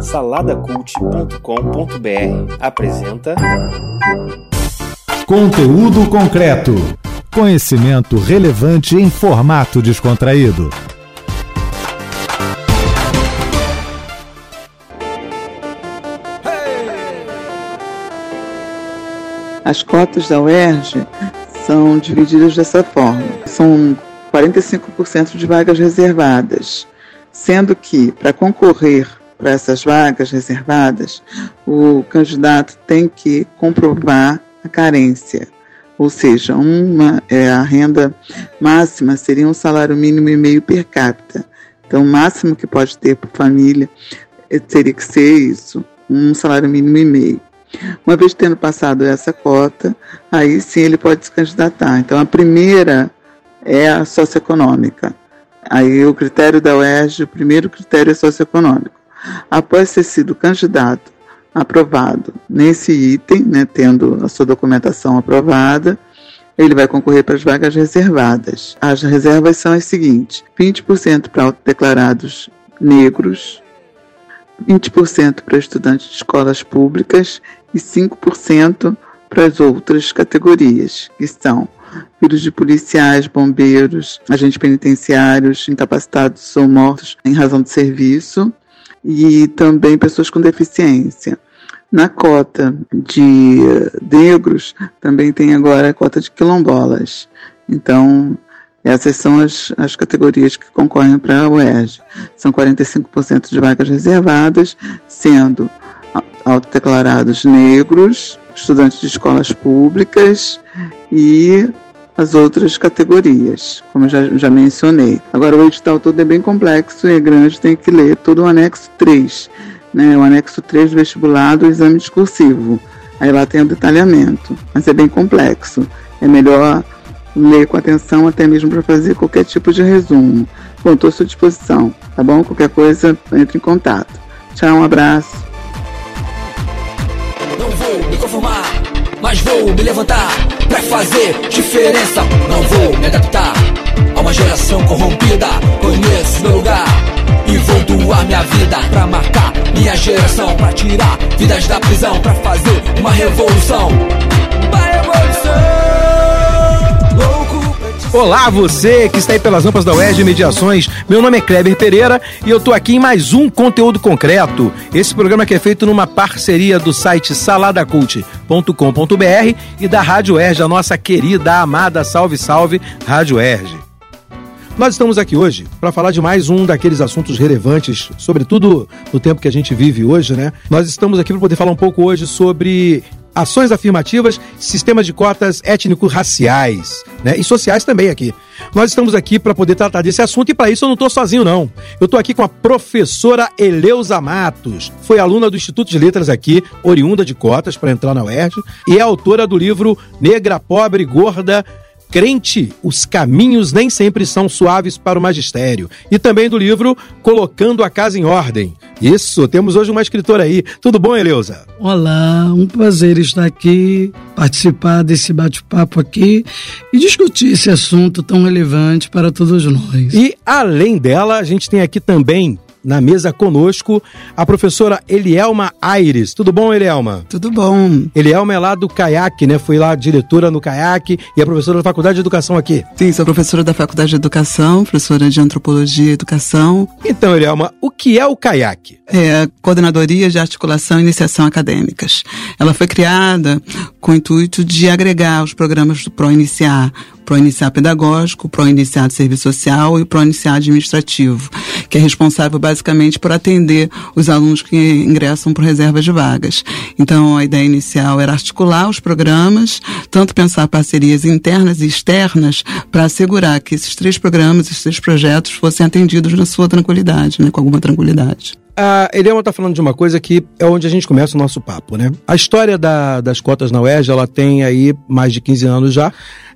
Saladacult.com.br apresenta Conteúdo concreto. Conhecimento relevante em formato descontraído. As cotas da UERJ são divididas dessa forma. São 45% de vagas reservadas, sendo que para concorrer para essas vagas reservadas, o candidato tem que comprovar a carência, ou seja, uma é, a renda máxima seria um salário mínimo e meio per capita. Então, o máximo que pode ter por família é, teria que ser isso, um salário mínimo e meio. Uma vez tendo passado essa cota, aí sim ele pode se candidatar. Então, a primeira é a socioeconômica. Aí o critério da UERJ, o primeiro critério é socioeconômico. Após ter sido candidato aprovado nesse item, né, tendo a sua documentação aprovada, ele vai concorrer para as vagas reservadas. As reservas são as seguintes: 20% para autodeclarados negros, 20% para estudantes de escolas públicas e 5% para as outras categorias, que são filhos de policiais, bombeiros, agentes penitenciários, incapacitados ou mortos em razão de serviço, e também pessoas com deficiência. Na cota de negros, também tem agora a cota de quilombolas. Então, essas são as, as categorias que concorrem para a UERJ. São 45% de vagas reservadas, sendo autodeclarados negros, estudantes de escolas públicas e as outras categorias, como já, já mencionei. Agora, o edital todo é bem complexo e é grande, tem que ler todo o anexo 3, né, o anexo 3 do vestibular do exame discursivo. Aí lá tem o detalhamento, mas é bem complexo. É melhor ler com atenção até mesmo para fazer qualquer tipo de resumo. Bom, estou à sua disposição, tá bom? Qualquer coisa, entre em contato. Tchau, um abraço. Não vou me conformar, mas vou me levantar pra fazer diferença. Não vou me adaptar a uma geração corrompida. Conheço meu lugar e vou doar minha vida pra marcar minha geração, pra tirar vidas da prisão, pra fazer uma revolução. Uma revolução. Olá, você que está aí pelas rampas da UERJ Mediações. Meu nome é Kleber Pereira e eu estou aqui em mais um conteúdo concreto. Esse programa que é feito numa parceria do site saladacult.com.br e da Rádio UERJ, a nossa querida, amada, salve, salve, Rádio UERJ. Nós estamos aqui hoje para falar de mais um daqueles assuntos relevantes, sobretudo no tempo que a gente vive hoje, né? Nós estamos aqui para poder falar um pouco hoje sobre ações afirmativas, sistemas de cotas étnico-raciais né, e sociais também aqui. Nós estamos aqui para poder tratar desse assunto e para isso eu não estou sozinho, não. Eu estou aqui com a professora Eleusa Matos. Foi aluna do Instituto de Letras aqui, oriunda de cotas para entrar na UERJ e é autora do livro Negra, Pobre, Gorda Crente, os caminhos nem sempre são suaves para o magistério. E também do livro Colocando a Casa em Ordem. Isso, temos hoje uma escritora aí. Tudo bom, Eleusa? Olá, um prazer estar aqui, participar desse bate-papo aqui e discutir esse assunto tão relevante para todos nós. E além dela, a gente tem aqui também na mesa conosco a professora Elielma Aires. Tudo bom, Elielma? Tudo bom. Elielma é lá do CAIAC, né? Foi lá diretora no CAIAC e é professora da Faculdade de Educação aqui. Sim, sou professora da Faculdade de Educação, professora de Antropologia e Educação. Então, Elielma, o que é o CAIAC? É a Coordenadoria de Articulação e Iniciação Acadêmicas. Ela foi criada com o intuito de agregar os programas do PRO-Iniciar, PRO-Iniciar Pedagógico, PRO-Iniciar de Serviço Social e PRO-Iniciar Administrativo, que é responsável basicamente por atender os alunos que ingressam por reservas de vagas. Então, a ideia inicial era articular os programas, tanto pensar parcerias internas e externas, para assegurar que esses três programas, esses três projetos fossem atendidos na sua tranquilidade, né, com alguma tranquilidade. A Eliana está falando de uma coisa que é onde a gente começa o nosso papo, né? A história da, das cotas na UERJ, ela tem aí mais de 15 anos já,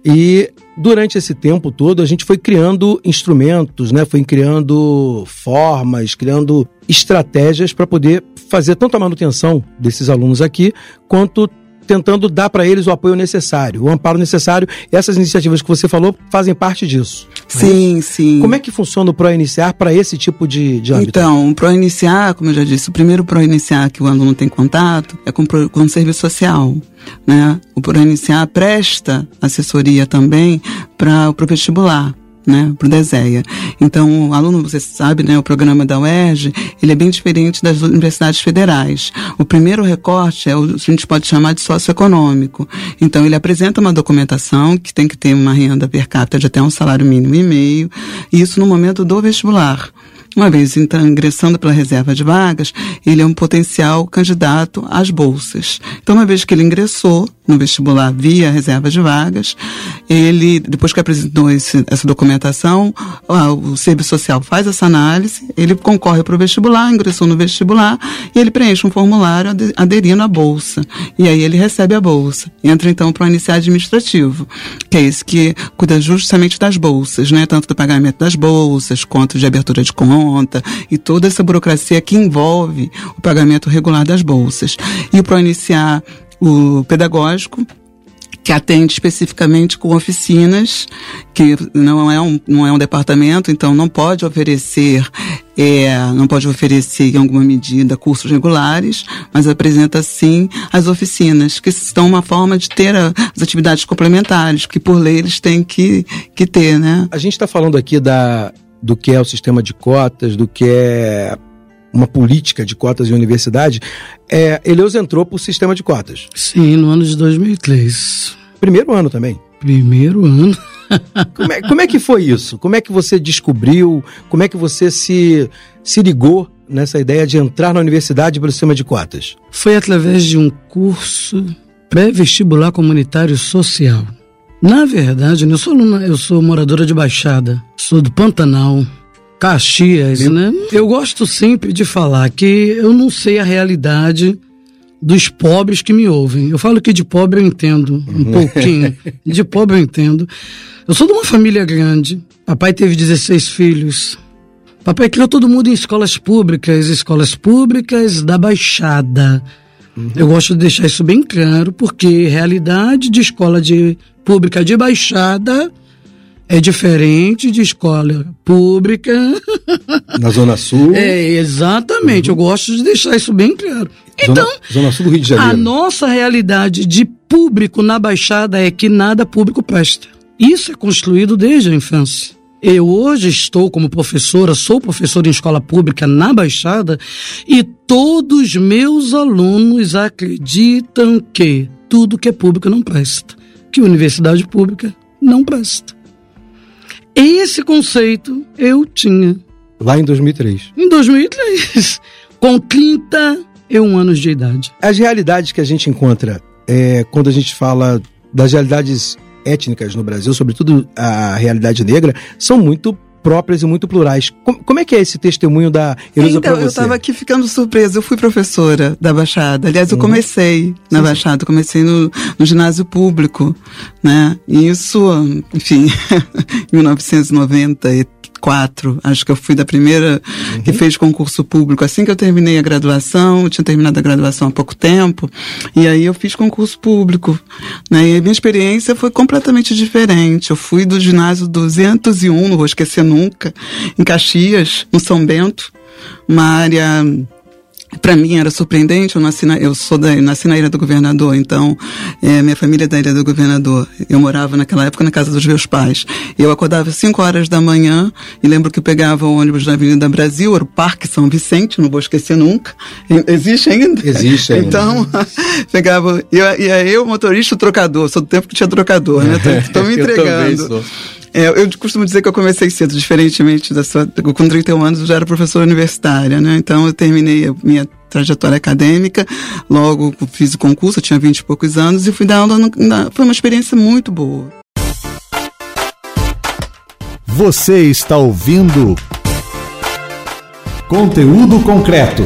e durante esse tempo todo a gente foi criando instrumentos, né? Foi criando formas, criando estratégias para poder fazer tanto a manutenção desses alunos aqui, quanto tentando dar para eles o apoio necessário, o amparo necessário. Essas iniciativas que você falou fazem parte disso. Sim, sim. Como é que funciona o ProIniciar para esse tipo de, de âmbito? Então, o ProIniciar, como eu já disse, o primeiro ProIniciar que o aluno tem contato é com, com o serviço social. Né? O ProIniciar presta assessoria também para o vestibular né, para o DESEA. Então, o aluno, você sabe, né, o programa da UERJ, ele é bem diferente das universidades federais. O primeiro recorte é o a gente pode chamar de socioeconômico. Então, ele apresenta uma documentação que tem que ter uma renda per capita de até um salário mínimo e meio, isso no momento do vestibular. Uma vez então, ingressando pela reserva de vagas, ele é um potencial candidato às bolsas. Então, uma vez que ele ingressou no vestibular via reserva de vagas, ele, depois que apresentou esse, essa documentação, o serviço social faz essa análise, ele concorre para o vestibular, ingressou no vestibular e ele preenche um formulário aderindo à bolsa. E aí ele recebe a bolsa. Entra então para o iniciar administrativo, que é esse que cuida justamente das bolsas, né? Tanto do pagamento das bolsas, quanto de abertura de conta e toda essa burocracia que envolve o pagamento regular das bolsas. E o iniciar o pedagógico, que atende especificamente com oficinas, que não é um, não é um departamento, então não pode oferecer, é, não pode oferecer em alguma medida cursos regulares, mas apresenta sim as oficinas, que são uma forma de ter a, as atividades complementares, que por lei eles têm que, que ter, né? A gente está falando aqui da, do que é o sistema de cotas, do que é uma política de cotas em universidade, é, Eleus entrou para o sistema de cotas. Sim, no ano de 2003. Primeiro ano também. Primeiro ano. como, é, como é que foi isso? Como é que você descobriu? Como é que você se, se ligou nessa ideia de entrar na universidade pelo sistema de cotas? Foi através de um curso pré-vestibular comunitário social. Na verdade, eu sou, eu sou moradora de Baixada, sou do Pantanal. Caxias, né? Eu gosto sempre de falar que eu não sei a realidade dos pobres que me ouvem. Eu falo que de pobre eu entendo um uhum. pouquinho. De pobre eu entendo. Eu sou de uma família grande. Papai teve 16 filhos. Papai criou todo mundo em escolas públicas, escolas públicas da Baixada. Uhum. Eu gosto de deixar isso bem claro, porque realidade de escola de pública de Baixada é diferente de escola pública. Na Zona Sul? É, exatamente. Uhum. Eu gosto de deixar isso bem claro. Então, Zona, Zona Sul do Rio de Janeiro. A nossa realidade de público na Baixada é que nada público presta. Isso é construído desde a infância. Eu hoje estou como professora, sou professora em escola pública na Baixada e todos meus alunos acreditam que tudo que é público não presta, que universidade pública não presta. Esse conceito eu tinha. Lá em 2003. Em 2003. Com 31 anos de idade. As realidades que a gente encontra é, quando a gente fala das realidades étnicas no Brasil, sobretudo a realidade negra, são muito próprias e muito plurais. Como, é que é esse testemunho da Elusa então, eu estava aqui ficando surpresa. Eu fui professora da Baixada. Aliás, eu uhum. comecei na sim, Baixada. Comecei no, no, ginásio público, né? E isso, enfim, 1990 e 94. Acho que eu fui da primeira uhum. que fez concurso público. Assim que eu terminei a graduação, eu tinha terminado a graduação há pouco tempo, e aí eu fiz concurso público. Né? E a minha experiência foi completamente diferente. Eu fui do ginásio 201, não vou esquecer nunca, em Caxias, no São Bento, uma área para mim era surpreendente, eu nasci na, eu sou da, nasci na Ilha do Governador, então é, minha família é da Ilha do Governador. Eu morava naquela época na casa dos meus pais. Eu acordava às 5 horas da manhã e lembro que eu pegava o ônibus na Avenida Brasil, era o Parque São Vicente, não vou esquecer nunca. Existe ainda? Existe ainda. Então, pegava, e, aí eu, motorista, o trocador, sou do tempo que tinha trocador, né? Estou me entregando. É, eu costumo dizer que eu comecei cedo, diferentemente da sua. Com 31 anos eu já era professora universitária, né? Então eu terminei a minha trajetória acadêmica, logo fiz o concurso, eu tinha 20 e poucos anos e fui dar aula. No, na, foi uma experiência muito boa. Você está ouvindo. Conteúdo concreto.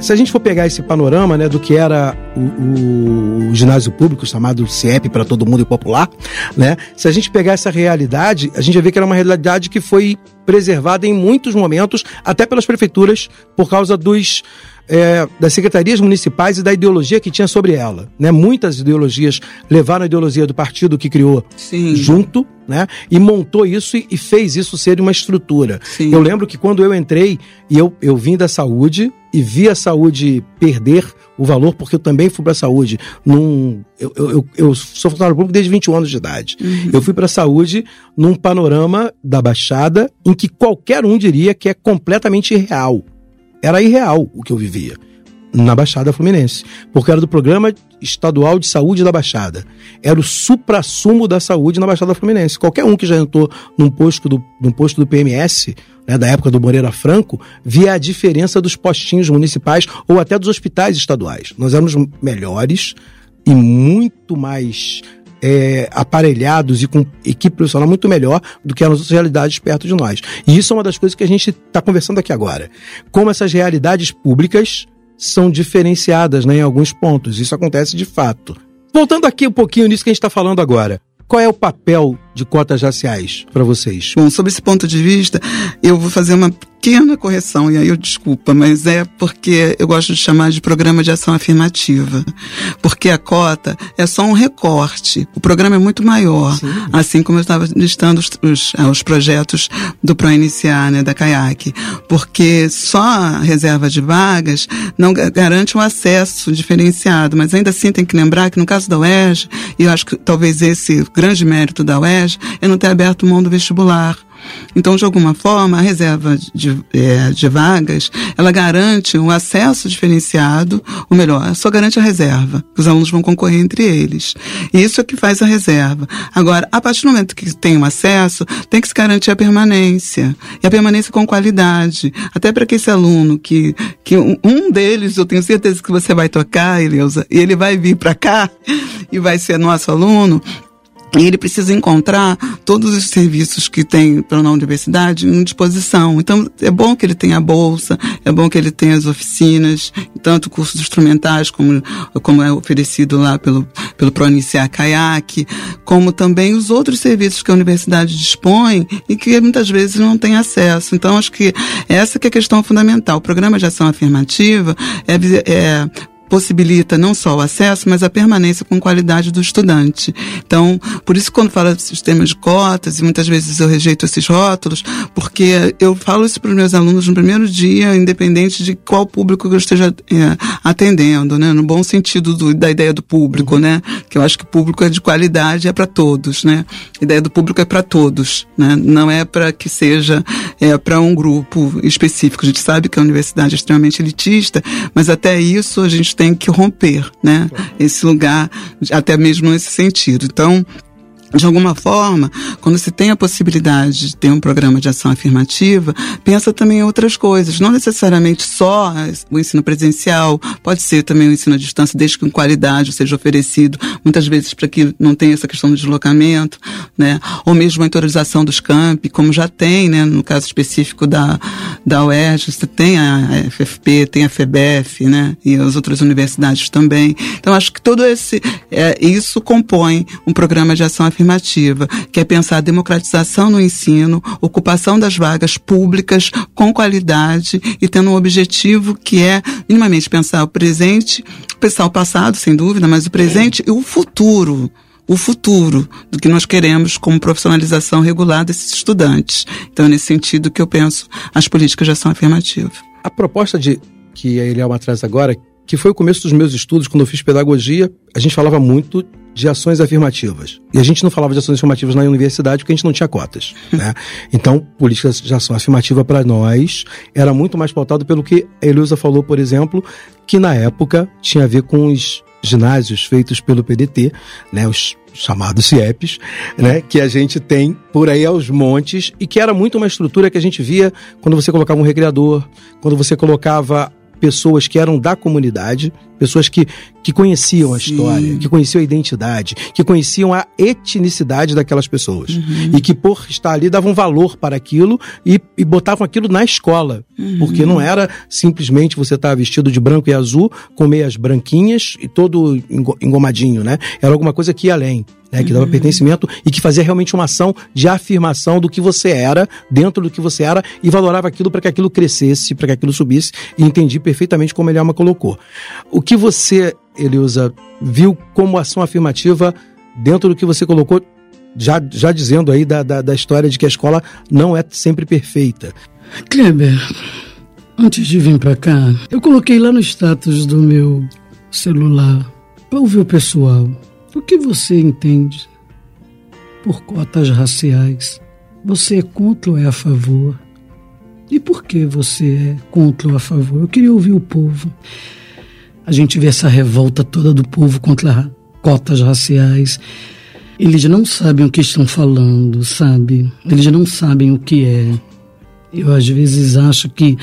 Se a gente for pegar esse panorama né, do que era o, o ginásio público, chamado CIEP para todo mundo e popular, né, se a gente pegar essa realidade, a gente vai ver que era uma realidade que foi preservada em muitos momentos, até pelas prefeituras, por causa dos é, das secretarias municipais e da ideologia que tinha sobre ela. Né? Muitas ideologias levaram a ideologia do partido que criou Sim. junto, né? E montou isso e, e fez isso ser uma estrutura. Sim. Eu lembro que quando eu entrei e eu, eu vim da saúde e vi a saúde perder o valor, porque eu também fui para a saúde num. Eu, eu, eu, sou funcionário público desde 21 anos de idade. Eu fui para a saúde num panorama da Baixada em que qualquer um diria que é completamente irreal. Era irreal o que eu vivia na Baixada Fluminense, porque era do Programa Estadual de Saúde da Baixada. Era o supra-sumo da saúde na Baixada Fluminense. Qualquer um que já entrou num posto do, num posto do PMS, né, da época do Moreira Franco, via a diferença dos postinhos municipais ou até dos hospitais estaduais. Nós éramos melhores e muito mais é, aparelhados e com equipe profissional muito melhor do que as outras realidades perto de nós. E isso é uma das coisas que a gente está conversando aqui agora. Como essas realidades públicas são diferenciadas né, em alguns pontos. Isso acontece de fato. Voltando aqui um pouquinho nisso que a gente está falando agora. Qual é o papel de cotas raciais para vocês? Bom, sob esse ponto de vista, eu vou fazer uma pequena correção, e aí eu desculpa, mas é porque eu gosto de chamar de programa de ação afirmativa. Porque a cota é só um recorte. O programa é muito maior. Sim. Assim como eu estava listando os, os, ah, os projetos do ProIniciar, né, da CAIAC. Porque só a reserva de vagas não ga- garante um acesso diferenciado, mas ainda assim tem que lembrar que no caso da UERJ, e eu acho que talvez esse grande mérito da UERJ é não ter aberto mão do vestibular. Então, de alguma forma, a reserva de, eh, de vagas, ela garante um acesso diferenciado, ou melhor, só garante a reserva, os alunos vão concorrer entre eles. Isso é que faz a reserva. Agora, a partir do momento que tem um acesso, tem que se garantir a permanência. E a permanência com qualidade. Até para que esse aluno, que, que um, um deles, eu tenho certeza que você vai tocar, Eleusa, e ele vai vir para cá e vai ser nosso aluno, e ele precisa encontrar todos os serviços que tem para na universidade em disposição. Então, é bom que ele tenha a bolsa, é bom que ele tenha as oficinas, tanto cursos instrumentais, como, como é oferecido lá pelo, pelo Proiniciar Caiaque, como também os outros serviços que a universidade dispõe e que muitas vezes não tem acesso. Então, acho que essa que é a questão fundamental. O programa de ação afirmativa é, é possibilita não só o acesso, mas a permanência com qualidade do estudante. Então, por isso quando fala de sistema de cotas, e muitas vezes eu rejeito esses rótulos, porque eu falo isso para os meus alunos no primeiro dia, independente de qual público eu esteja é, atendendo, né? No bom sentido do- da ideia do público, né? Que eu acho que público é de qualidade, é para todos, né? A ideia do público é para todos, né? Não é para que seja é, para um grupo específico. A gente sabe que a universidade é extremamente elitista, mas até isso a gente tem que romper, né? Esse lugar, até mesmo nesse sentido. Então, de alguma forma, quando se tem a possibilidade de ter um programa de ação afirmativa, pensa também em outras coisas. Não necessariamente só o ensino presencial, pode ser também o ensino à distância, desde que com qualidade seja oferecido, muitas vezes para que não tenha essa questão do deslocamento, né? Ou mesmo a interiorização dos campi, como já tem, né? No caso específico da, da UERJ, você tem a FFP, tem a FEBEF, né? E as outras universidades também. Então, acho que todo esse, é, isso compõe um programa de ação afirmativa, que é pensar a democratização no ensino, ocupação das vagas públicas com qualidade e tendo um objetivo que é minimamente pensar o presente, pensar o passado, sem dúvida, mas o presente e o futuro o futuro do que nós queremos como profissionalização regular desses estudantes. Então, é nesse sentido que eu penso as políticas de ação afirmativa. A proposta de que a Elielma traz agora, que foi o começo dos meus estudos, quando eu fiz pedagogia, a gente falava muito de ações afirmativas. E a gente não falava de ações afirmativas na universidade porque a gente não tinha cotas. Né? Então, políticas de ação afirmativa para nós era muito mais pautado pelo que a Eleusa falou, por exemplo, que na época tinha a ver com os ginásios feitos pelo PDT, né, os chamados CIEPs, né, que a gente tem por aí aos montes e que era muito uma estrutura que a gente via quando você colocava um recreador, quando você colocava pessoas que eram da comunidade, Pessoas que, que conheciam a Sim. história, que conheciam a identidade, que conheciam a etnicidade daquelas pessoas. Uhum. E que, por estar ali, davam valor para aquilo e, e botavam aquilo na escola. Uhum. Porque não era simplesmente você estar vestido de branco e azul, com meias branquinhas e todo engo- engomadinho, né? Era alguma coisa que ia além. Né, que dava pertencimento e que fazia realmente uma ação de afirmação do que você era, dentro do que você era, e valorava aquilo para que aquilo crescesse, para que aquilo subisse, e entendi perfeitamente como ele Elma colocou. O que você, Eleusa, viu como ação afirmativa dentro do que você colocou, já, já dizendo aí da, da, da história de que a escola não é sempre perfeita. Kleber, antes de vir pra cá, eu coloquei lá no status do meu celular pra ouvir o pessoal. O que você entende por cotas raciais? Você é contra ou é a favor? E por que você é contra ou a favor? Eu queria ouvir o povo. A gente vê essa revolta toda do povo contra ra- cotas raciais. Eles não sabem o que estão falando, sabe? Eles não sabem o que é. Eu às vezes acho que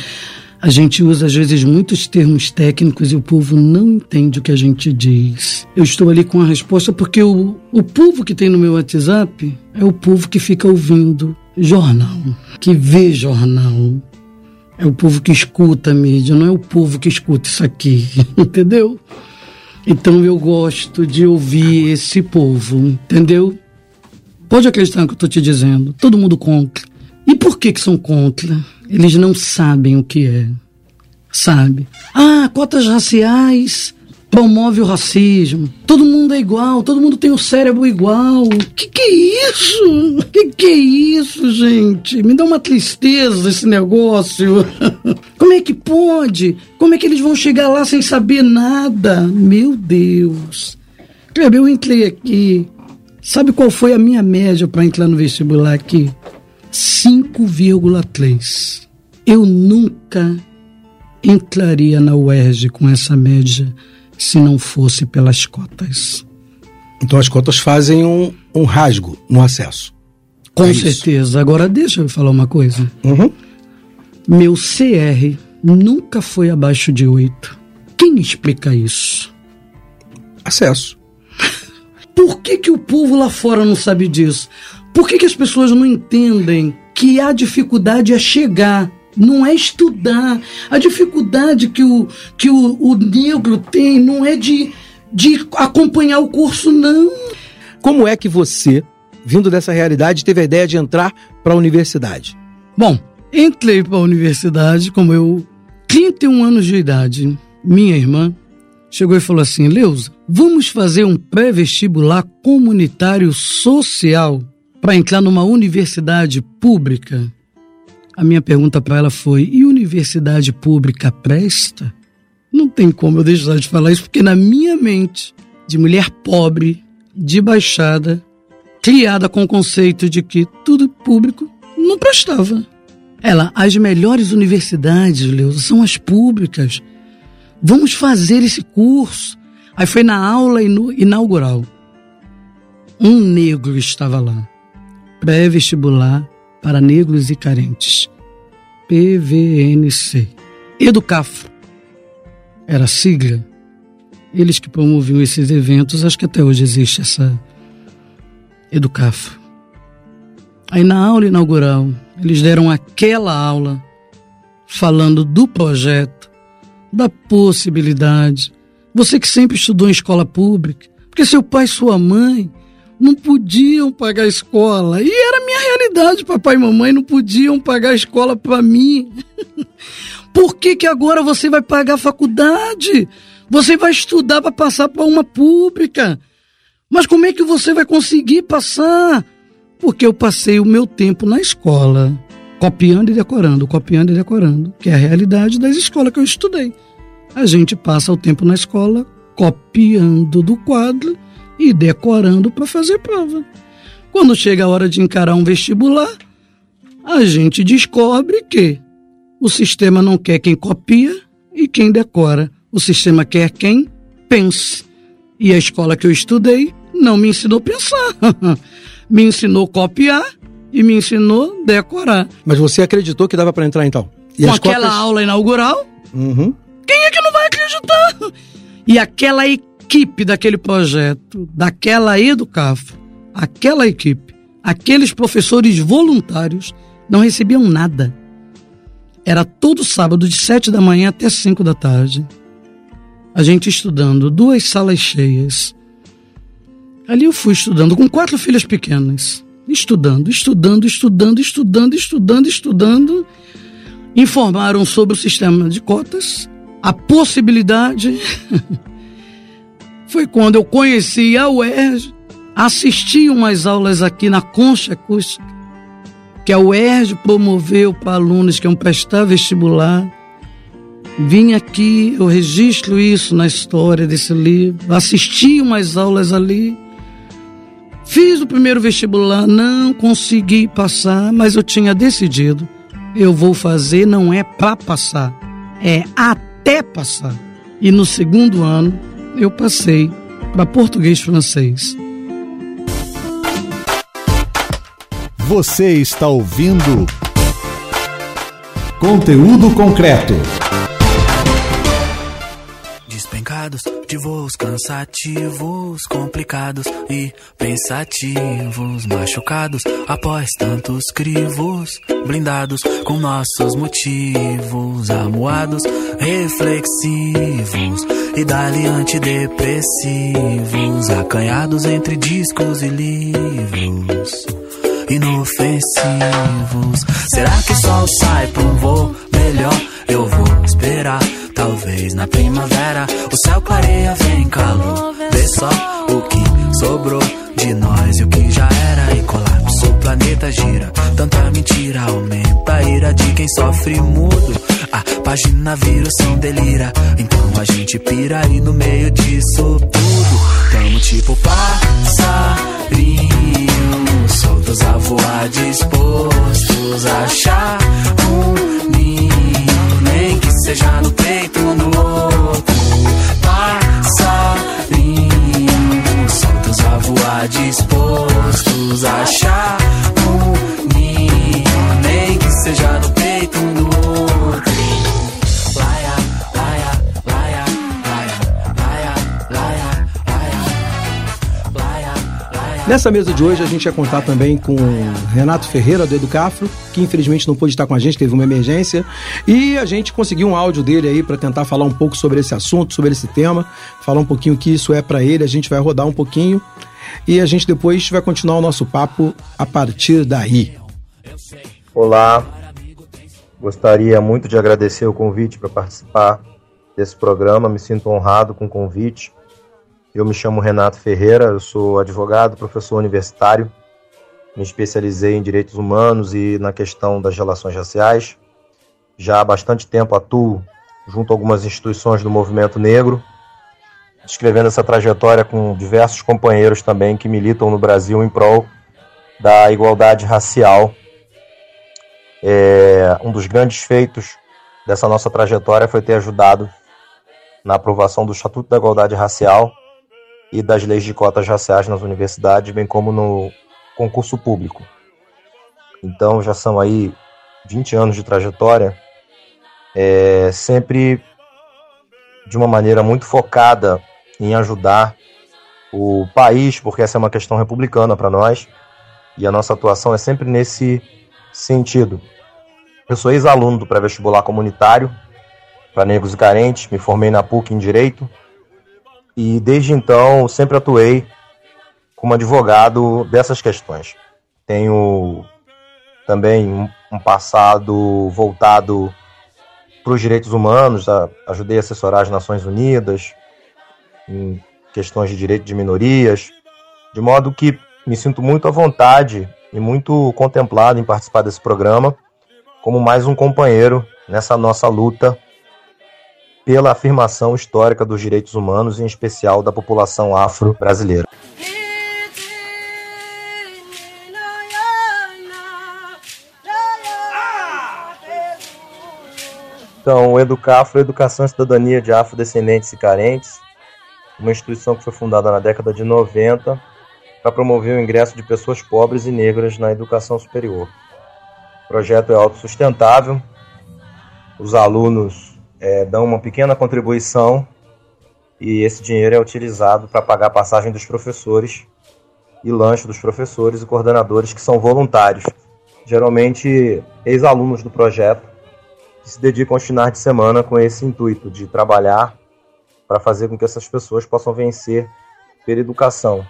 a gente usa às vezes muitos termos técnicos e o povo não entende o que a gente diz. Eu estou ali com a resposta porque o, o povo que tem no meu WhatsApp é o povo que fica ouvindo jornal, que vê jornal. É o povo que escuta a mídia, não é o povo que escuta isso aqui, entendeu? Então eu gosto de ouvir esse povo, entendeu? Pode acreditar no que eu estou te dizendo. Todo mundo contra. E por que que são contra? Eles não sabem o que é. Sabe? Ah, cotas raciais promove o racismo. Todo mundo é igual, todo mundo tem o cérebro igual. Que que é isso? Que que é isso, gente? Me dá uma tristeza esse negócio. Como é que pode? Como é que eles vão chegar lá sem saber nada? Meu Deus. Kleber, eu entrei aqui. Sabe qual foi a minha média para entrar no vestibular aqui? 5,3. Eu nunca entraria na UERJ com essa média se não fosse pelas cotas. Então as cotas fazem um, um rasgo no acesso. Com É isso. certeza. Agora deixa eu falar uma coisa. Uhum. Meu CR nunca foi abaixo de 8. Quem explica isso? Acesso. Por que, que o povo lá fora não sabe disso? Por que, que as pessoas não entendem que a dificuldade é chegar, não é estudar? A dificuldade que o, que o, o negro tem não é de, de acompanhar o curso, não. Como é que você, vindo dessa realidade, teve a ideia de entrar para a universidade? Bom, entrei para a universidade, como eu, 31 anos de idade, minha irmã chegou e falou assim: Leusa, vamos fazer um pré-vestibular comunitário social para entrar numa universidade pública? A minha pergunta para ela foi: e universidade pública presta? Não tem como eu deixar de falar isso, porque na minha mente, de mulher pobre, de baixada, criada com o conceito de que tudo público não prestava. Ela, as melhores universidades, Leusa, são as públicas. Vamos fazer esse curso. Aí foi na aula inaugural. Um negro estava lá. Pré-vestibular para negros e carentes. PVNC. Educafro. Era a sigla. Eles que promoviam esses eventos, acho que até hoje existe essa Educafro. Aí na aula inaugural, eles deram aquela aula falando do projeto, da possibilidade. Você que sempre estudou em escola pública, porque seu pai sua mãe não podiam pagar a escola. E era minha realidade, papai e mamãe não podiam pagar a escola para mim. Por que, que agora você vai pagar a faculdade? Você vai estudar para passar para uma pública. Mas como é que você vai conseguir passar? Porque eu passei o meu tempo na escola, copiando e decorando, copiando e decorando, que é a realidade das escolas que eu estudei. A gente passa o tempo na escola copiando do quadro e decorando para fazer prova. Quando chega a hora de encarar um vestibular, a gente descobre que o sistema não quer quem copia e quem decora. O sistema quer quem pense. E a escola que eu estudei não me ensinou a pensar. me ensinou a copiar e me ensinou a decorar. Mas você acreditou que dava para entrar então? E Com aquela cotas- aula inaugural, Uhum. quem é que não vai acreditar? E aquela equipe daquele projeto, daquela Educafro, aquela equipe, aqueles professores voluntários não recebiam nada. Era todo sábado, de sete da manhã até cinco da tarde. A gente estudando, duas salas cheias. Ali eu fui estudando, com quatro filhas pequenas. Estudando, estudando, estudando, estudando, estudando, estudando. Informaram sobre o sistema de cotas, a possibilidade. Foi quando eu conheci a UERJ, assisti umas aulas aqui na Concha Acústica que a UERJ promoveu para alunos que iam prestar vestibular. Vim aqui, eu registro isso na história desse livro, assisti umas aulas ali, fiz o primeiro vestibular, não consegui passar, mas eu tinha decidido, eu vou fazer não é para passar, é até passar. E no segundo ano eu passei para português francês. Você está ouvindo conteúdo concreto. Despencados de voos cansativos, complicados e pensativos, machucados após tantos crivos, blindados com nossos motivos, amuados, reflexivos e dali antidepressivos, acanhados entre discos e livros inofensivos. Será que o sol sai pra um voo melhor? Eu vou esperar, talvez na primavera. O céu clareia, vem calor. Vê só o que sobrou de nós e o que já era. E colapso, o planeta gira. Tanta mentira aumenta a ira de quem sofre mudo. A página vira som delira. Então a gente pira e no meio disso tudo. Tamo tipo passarinho, soltos a voar, dispostos a achar um ninho, nem que seja no peito no outro. Passarinho, soltos a voar, dispostos a achar um ninho, nem que seja no peito Nessa mesa de hoje a gente ia contar também com Renato Ferreira do Educafro, que infelizmente não pôde estar com a gente, teve uma emergência, e a gente conseguiu um áudio dele aí para tentar falar um pouco sobre esse assunto, sobre esse tema, falar um pouquinho o que isso é para ele, a gente vai rodar um pouquinho e a gente depois vai continuar o nosso papo a partir daí. Olá, gostaria muito de agradecer o convite para participar desse programa. Me sinto honrado com o convite. Eu me chamo Renato Ferreira, eu sou advogado, professor universitário. Me especializei em direitos humanos e na questão das relações raciais. Já há bastante tempo atuo junto a algumas instituições do movimento negro, descrevendo essa trajetória com diversos companheiros também que militam no Brasil em prol da igualdade racial é, um dos grandes feitos dessa nossa trajetória foi ter ajudado na aprovação do Estatuto da Igualdade Racial e das leis de cotas raciais nas universidades, bem como no concurso público. Então já são aí 20 anos de trajetória, é, sempre de uma maneira muito focada em ajudar o país, porque essa é uma questão republicana para nós, e a nossa atuação é sempre nesse sentido. Eu sou ex-aluno do pré-vestibular comunitário para negros e carentes, me formei na PUC em Direito e desde então sempre atuei como advogado dessas questões. Tenho também um, passado voltado para os direitos humanos, ajudei a assessorar as Nações Unidas em questões de direito de minorias, de modo que me sinto muito à vontade e muito contemplado em participar desse programa como mais um companheiro nessa nossa luta pela afirmação histórica dos direitos humanos, em especial da população afro-brasileira. Então, o Educafro, Educação e Cidadania de Afrodescendentes e Carentes, uma instituição que foi fundada na década de 90 para promover o ingresso de pessoas pobres e negras na educação superior. O projeto é autossustentável, os alunos é, dão uma pequena contribuição e esse dinheiro é utilizado para pagar a passagem dos professores e lanche dos professores e coordenadores que são voluntários, geralmente ex-alunos do projeto, que se dedicam aos finais de semana com esse intuito de trabalhar para fazer com que essas pessoas possam vencer pela educação.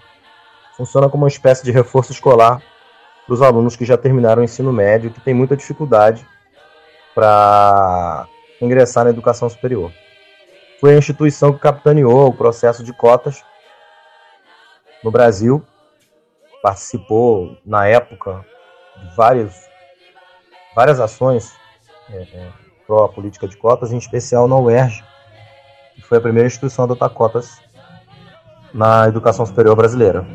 Funciona como uma espécie de reforço escolar para os alunos que já terminaram o ensino médio, que têm muita dificuldade para ingressar na educação superior. Foi a instituição que capitaneou o processo de cotas no Brasil, participou na época de várias, ações é, é, pró política de cotas, em especial na UERJ, que foi a primeira instituição a adotar cotas na educação superior brasileira.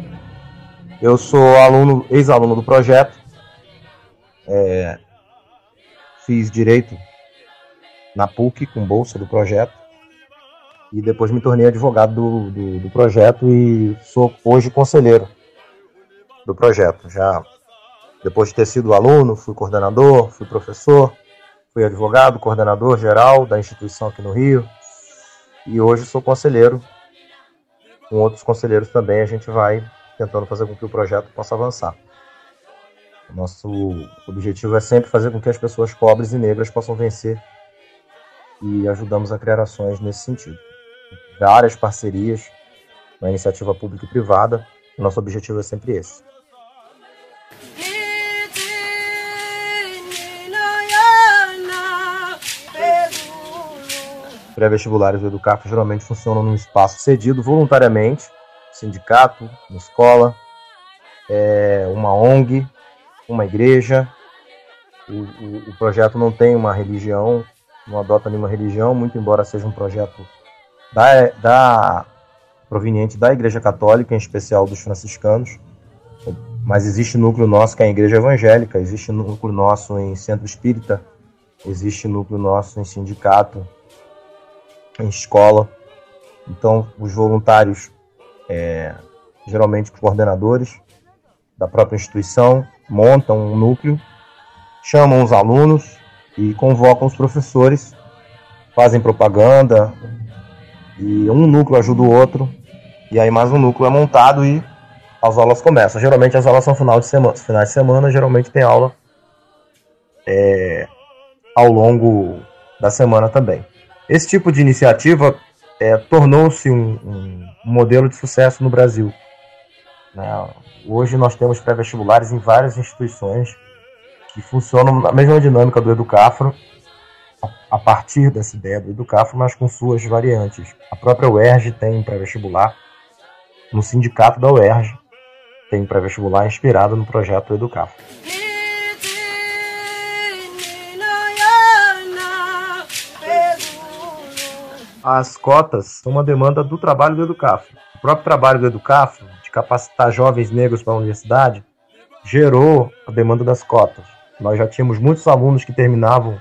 Eu sou aluno, ex-aluno do projeto, é, fiz direito na PUC com bolsa do projeto e depois me tornei advogado do, do, do projeto e sou hoje conselheiro do projeto. Já depois de ter sido aluno, fui coordenador, fui professor, fui advogado, coordenador geral da instituição aqui no Rio e hoje sou conselheiro. Com outros conselheiros também a gente vai tentando fazer com que o projeto possa avançar. O nosso objetivo é sempre fazer com que as pessoas pobres e negras possam vencer e ajudamos a criar ações nesse sentido. Várias parcerias na iniciativa pública e privada. Nosso objetivo é sempre esse. Pré-vestibulares do Educaf geralmente funcionam num espaço cedido voluntariamente sindicato, uma escola, é, uma ONG, uma igreja. O, o, o, projeto não tem uma religião, não adota nenhuma religião, muito embora seja um projeto da, da proveniente da Igreja Católica, em especial dos franciscanos. Mas existe núcleo nosso que é a Igreja Evangélica, existe núcleo nosso em centro espírita, existe núcleo nosso em sindicato, em escola. Então, os voluntários é, geralmente os coordenadores da própria instituição, montam um núcleo, chamam os alunos e convocam os professores, fazem propaganda, e um núcleo ajuda o outro, e aí mais um núcleo é montado e as aulas começam. Geralmente as aulas são final de semana, finais de semana, geralmente tem aula é, ao longo da semana também. Esse tipo de iniciativa é, tornou-se um, um, modelo de sucesso no Brasil. Né? Hoje nós temos pré-vestibulares em várias instituições que funcionam na mesma dinâmica do Educafro, a partir dessa ideia do Educafro, mas com suas variantes. A própria UERJ tem pré-vestibular, no sindicato da UERJ tem pré-vestibular inspirado no projeto Educafro. as cotas são uma demanda do trabalho do Educafro. O próprio trabalho do Educafro, de capacitar jovens negros para a universidade, gerou a demanda das cotas. Nós já tínhamos muitos alunos que terminavam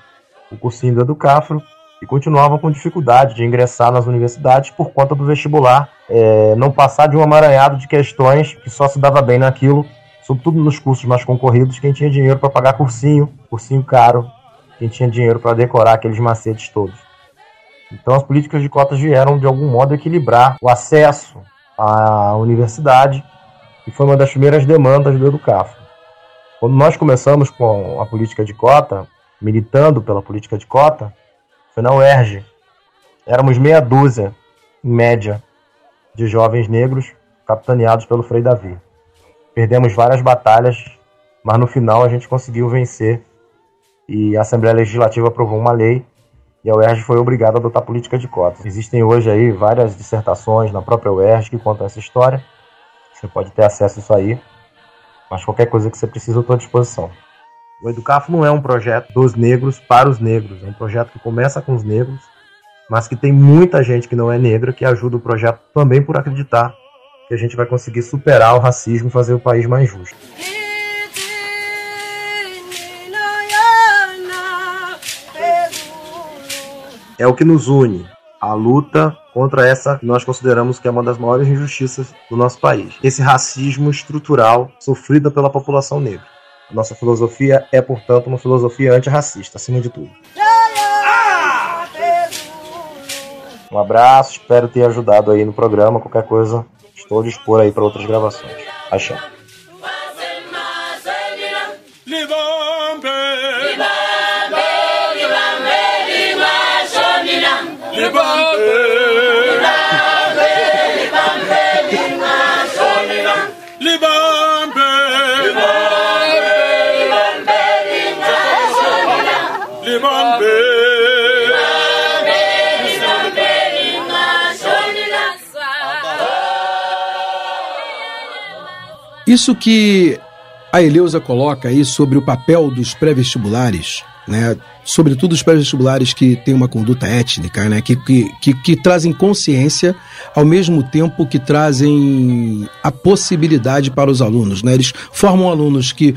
o cursinho do Educafro e continuavam com dificuldade de ingressar nas universidades por conta do vestibular é, não passar de um amaranhado de questões que só se dava bem naquilo, sobretudo nos cursos mais concorridos, quem tinha dinheiro para pagar cursinho, cursinho caro, quem tinha dinheiro para decorar aqueles macetes todos. Então, as políticas de cotas vieram, de algum modo, equilibrar o acesso à universidade, e foi uma das primeiras demandas do Educafro. Quando nós começamos com a política de cota, militando pela política de cota, foi na UERJ. Éramos meia dúzia, em média, de jovens negros capitaneados pelo Frei Davi. Perdemos várias batalhas, mas no final a gente conseguiu vencer e a Assembleia Legislativa aprovou uma lei e a UERJ foi obrigada a adotar política de cotas. Existem hoje aí várias dissertações na própria UERJ que contam essa história. Você pode ter acesso a isso aí. Mas qualquer coisa que você precisa, eu estou à disposição. O Educafo não é um projeto dos negros para os negros. É um projeto que começa com os negros, mas que tem muita gente que não é negra que ajuda o projeto também por acreditar que a gente vai conseguir superar o racismo e fazer o país mais justo. é o que nos une, a luta contra essa que nós consideramos que é uma das maiores injustiças do nosso país. Esse racismo estrutural sofrido pela população negra. A nossa filosofia é, portanto, uma filosofia antirracista, acima de tudo. Um abraço, espero ter ajudado aí no programa. Qualquer coisa, estou a dispor aí para outras gravações. Axé. Isso que a Eleusa coloca aí sobre o papel dos pré-vestibulares, né? Sobretudo os pré-vestibulares que têm uma conduta étnica, né? Que, que, que, que trazem consciência ao mesmo tempo que trazem a possibilidade para os alunos, né? Eles formam alunos que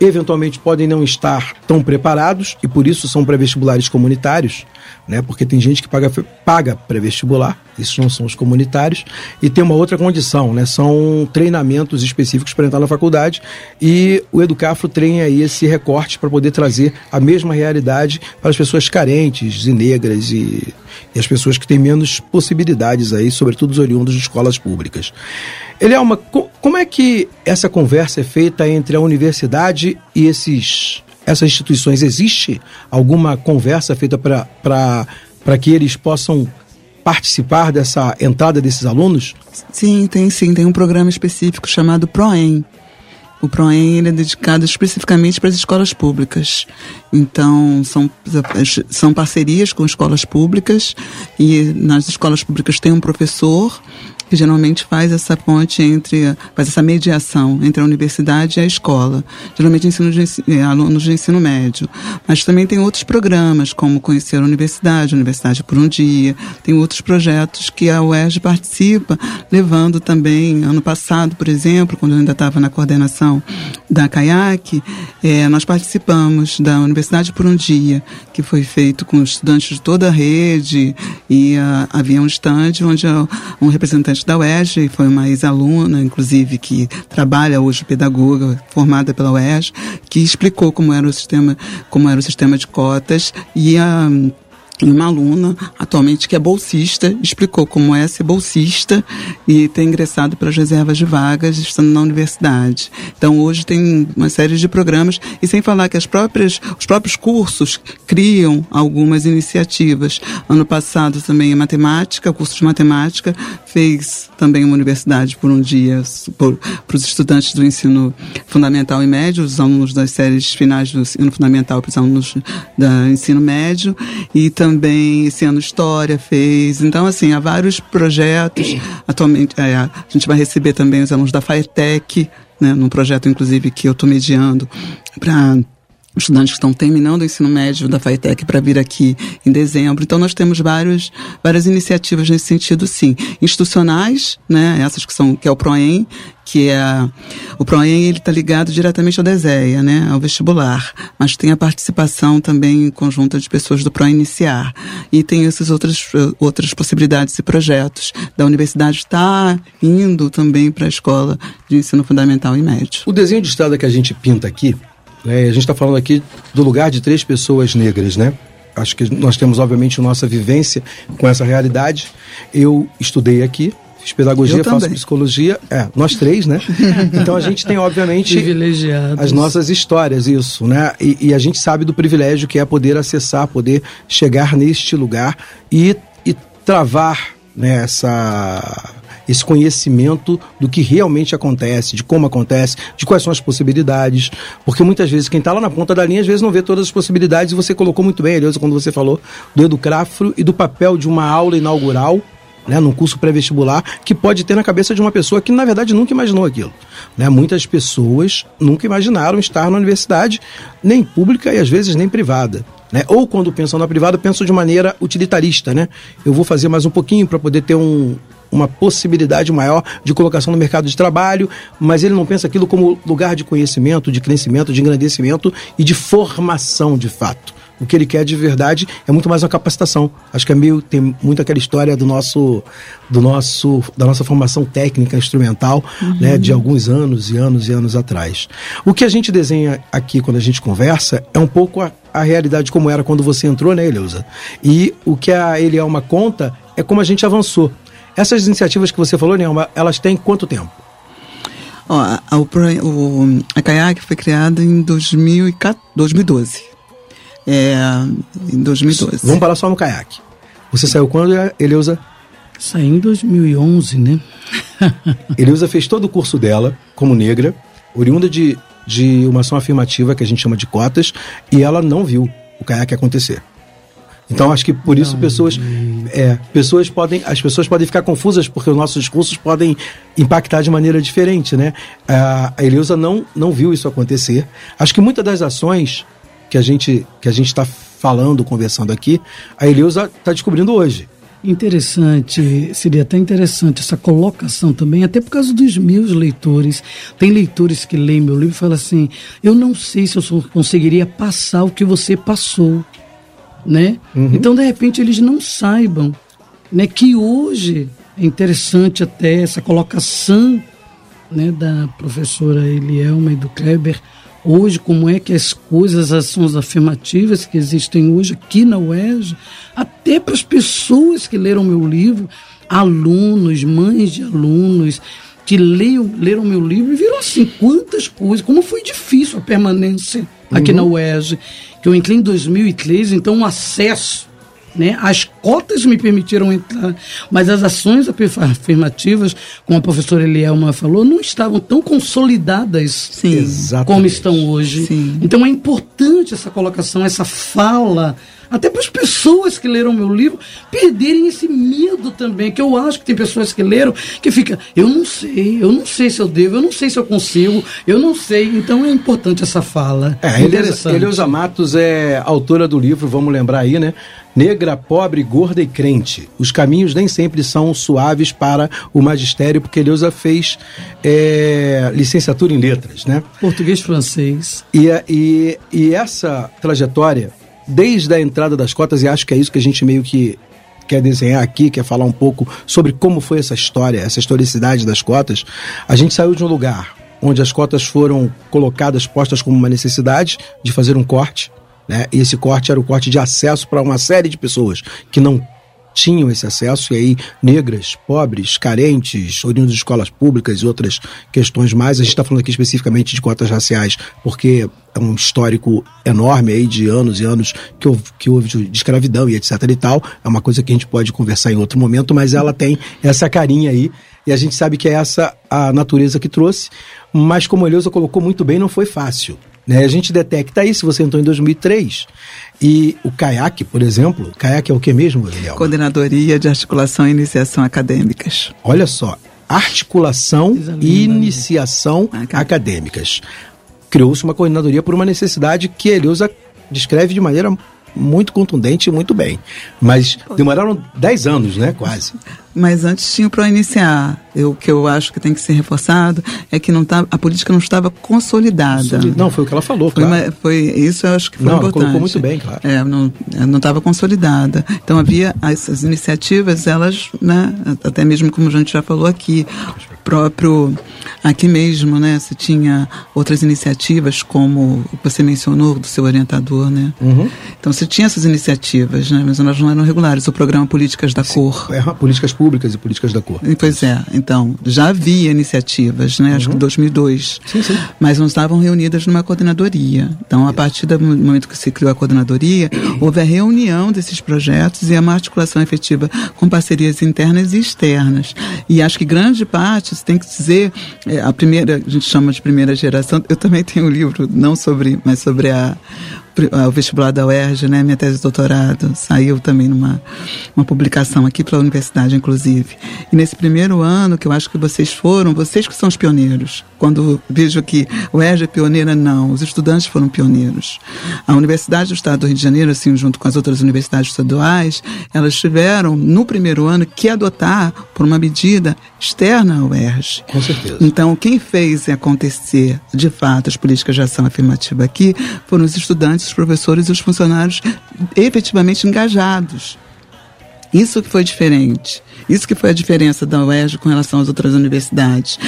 eventualmente podem não estar tão preparados e por isso são pré-vestibulares comunitários, né? Porque tem gente que paga, paga pré-vestibular, esses não são os comunitários, e tem uma outra condição, né? São treinamentos específicos para entrar na faculdade e o Educafro treina aí esse recorte para poder trazer a mesma realidade para as pessoas carentes e negras e, e as pessoas que têm menos possibilidades aí, sobretudo os oriundos de escolas públicas. É uma como é que essa conversa é feita entre a universidade e esses essas instituições? Existe alguma conversa feita para que eles possam participar dessa entrada desses alunos? Sim, tem sim. Tem um programa específico chamado PROEM. O PROEM ele é dedicado especificamente para as escolas públicas. Então, são, são parcerias com escolas públicas e nas escolas públicas tem um professor que geralmente faz essa ponte entre, faz essa mediação entre a universidade e a escola, geralmente ensino de, eh, alunos de ensino médio. Mas também tem outros programas, como Conhecer a Universidade, Universidade por um Dia, tem outros projetos que a UERJ participa, levando também, ano passado, por exemplo, quando eu ainda estava na coordenação da CAIAC, é, nós participamos da Universidade por um Dia, que foi feito com estudantes de toda a rede, e uh, havia um estande onde uh, um representante estudante da UERJ, foi uma ex-aluna, inclusive, que trabalha hoje pedagoga, formada pela UERJ, que explicou como era o sistema, como era o sistema de cotas e a e uma aluna, atualmente, que é bolsista, explicou como é ser bolsista e ter ingressado pelas reservas de vagas estando na universidade. Então, hoje tem uma série de programas, e sem falar que as próprias, os próprios cursos criam algumas iniciativas. Ano passado, também em matemática, curso de matemática, fez também uma universidade por um dia para os estudantes do ensino fundamental e médio, os alunos das séries finais do ensino fundamental para os alunos do ensino médio, e também também esse ano História fez. Então, assim, há vários projetos. Atualmente, é, a gente vai receber também os alunos da FAETEC, né, num projeto, inclusive, que eu estou mediando para estudantes que estão terminando o ensino médio da FAITEC para vir aqui em dezembro. Então nós temos vários, várias iniciativas nesse sentido, sim. Institucionais, né, essas que são que é o PROEM, que é o PROEM ele está ligado diretamente ao DESEA, né, ao vestibular, mas tem a participação também conjunta de pessoas do PROINICIAR e tem essas outras outras possibilidades e projetos da universidade está indo também para a escola de ensino fundamental e médio. O desenho de estrada que a gente pinta aqui é, a gente está falando aqui do lugar de três pessoas negras, né? Acho que nós temos, obviamente, nossa vivência com essa realidade. Eu estudei aqui, fiz pedagogia, Eu faço também. psicologia. É, nós três, né? Então a gente tem, obviamente, as nossas histórias, isso, né? E, e a gente sabe do privilégio que é poder acessar, poder chegar neste lugar e, e travar né, essa esse conhecimento do que realmente acontece, de como acontece, de quais são as possibilidades. Porque muitas vezes quem está lá na ponta da linha, às vezes não vê todas as possibilidades, e você colocou muito bem, Eliosa, quando você falou do Educrafro e do papel de uma aula inaugural né, num curso pré-vestibular, que pode ter na cabeça de uma pessoa que, na verdade, nunca imaginou aquilo. Né? Muitas pessoas nunca imaginaram estar na universidade, nem pública e às vezes nem privada. Né? Ou quando pensam na privada, pensam de maneira utilitarista. Né? Eu vou fazer mais um pouquinho para poder ter um, uma possibilidade maior de colocação no mercado de trabalho, mas ele não pensa aquilo como lugar de conhecimento, de crescimento, de engrandecimento e de formação de fato. O que ele quer de verdade é muito mais uma capacitação. Acho que é meio tem muito aquela história do nosso do nosso da nossa formação técnica instrumental, né, de alguns anos e anos e anos atrás. O que a gente desenha aqui quando a gente conversa é um pouco a, a realidade como era quando você entrou, né, Eleusa? E o que a Elielma conta é como a gente avançou. Essas iniciativas que você falou, Nelma, elas têm quanto tempo? Ó, a, a, o, a foi criada em 2014 2012. É, em 2012. Vamos falar só no caiaque. Você saiu quando, Eleusa? Saí em 2011, né? Eleusa fez todo o curso dela como negra, oriunda de, de uma ação afirmativa que a gente chama de cotas, e ela não viu o caiaque acontecer. Então acho que por isso pessoas, é, pessoas podem, as pessoas podem ficar confusas porque os nossos discursos podem impactar de maneira diferente, né? A a Eleusa não não viu isso acontecer. Acho que muitas das ações que a gente que a gente está falando, conversando aqui, a Eleusa está descobrindo hoje. Interessante, seria até interessante essa colocação também, até por causa dos meus leitores. Tem leitores que leem meu livro e falam assim: eu não sei se eu conseguiria passar o que você passou, né? Então, de repente, eles não saibam, né, que hoje é interessante até essa colocação, né, da professora Elielma e do Kleber. Hoje, como é que as coisas, as ações afirmativas que existem hoje aqui na UERJ, até para as pessoas que leram meu livro, alunos, mães de alunos, que leiam, leram meu livro e viram assim, quantas coisas, como foi difícil a permanência aqui na UERJ, que eu entrei em 2013, então o acesso né? As cotas me permitiram entrar, mas as ações afir- afirmativas, como a professora Elielma falou, não estavam tão consolidadas Sim. Exatamente. como estão hoje. Sim. Então é importante essa colocação, essa fala, até para as pessoas que leram meu livro perderem esse medo também, que eu acho que tem pessoas que leram que fica, eu não sei, eu não sei se eu devo, eu não sei se eu consigo, eu não sei. Então é importante essa fala. É, Eleusa, Eleusa Matos é autora do livro, vamos lembrar aí, né? Negra, pobre, gorda e crente. Os caminhos nem sempre são suaves para o magistério, porque Eleusa fez é, licenciatura em letras, né? Português francês. E, e, e essa trajetória, desde a entrada das cotas, e acho que é isso que a gente meio que quer desenhar aqui, quer falar um pouco sobre como foi essa história, essa historicidade das cotas, a gente saiu de um lugar onde as cotas foram colocadas, postas como uma necessidade de fazer um corte, né? E esse corte era o corte de acesso para uma série de pessoas que não tinham esse acesso, e aí negras, pobres, carentes, oriundos de escolas públicas e outras questões mais. A gente está falando aqui especificamente de cotas raciais, porque é um histórico enorme aí de anos e anos que houve, que houve de escravidão e etc e tal. É uma coisa que a gente pode conversar em outro momento, mas ela tem essa carinha aí, e a gente sabe que é essa a natureza que trouxe, mas como Eleusa colocou muito bem, não foi fácil. Né? A gente detecta aí, se você entrou em 2003, e o caiaque, por exemplo, caiaque é o que mesmo, Eliel? Coordenadoria de Articulação e Iniciação Acadêmicas. Olha só, articulação e iniciação Acadêmicas. acadêmicas. Criou-se uma coordenadoria por uma necessidade que a Eleusa descreve de maneira muito contundente e muito bem. Mas demoraram 10 anos, né? Quase. Mas antes tinha o ProIniciar. Eu- O que eu acho que tem que ser reforçado é que não tá, a política não estava consolidada. Não, foi o que ela falou, Foi, claro. uma- foi isso, eu acho que foi Não, ela importante. colocou muito bem, claro. É, não estava consolidada. Então havia essas iniciativas, elas, né, até mesmo como a gente já falou aqui, próprio aqui mesmo, né, se tinha outras iniciativas como você mencionou do seu orientador, né? Uhum. Então você tinha essas iniciativas, né, mas elas não eram regulares. O programa Políticas da Cor. É, políticas públicas e políticas da cor. Pois é, então, já havia iniciativas, né? Acho que em 2002. Sim, sim. Mas não estavam reunidas numa coordenadoria. Então, a partir do momento que se criou a coordenadoria, houve a reunião desses projetos e uma articulação efetiva com parcerias internas e externas. E acho que grande parte, se tem que dizer, é, a primeira, a gente chama de primeira geração, eu também tenho um livro, não sobre, mas sobre a o vestibular da UERJ, né, minha tese de doutorado, saiu também numa uma publicação aqui pela universidade, inclusive. E nesse primeiro ano, que eu acho que vocês foram, vocês que são os pioneiros. Quando vejo que o UERJ é pioneira, não, os estudantes foram pioneiros. A Universidade do Estado do Rio de Janeiro, assim, junto com as outras universidades estaduais, elas tiveram, no primeiro ano, que adotar por uma medida externa ao UERJ. Com certeza. Então, quem fez acontecer, de fato, as políticas de ação afirmativa aqui foram os estudantes, os professores e os funcionários efetivamente engajados. Isso que foi diferente. Isso que foi a diferença da UERJ com relação às outras universidades.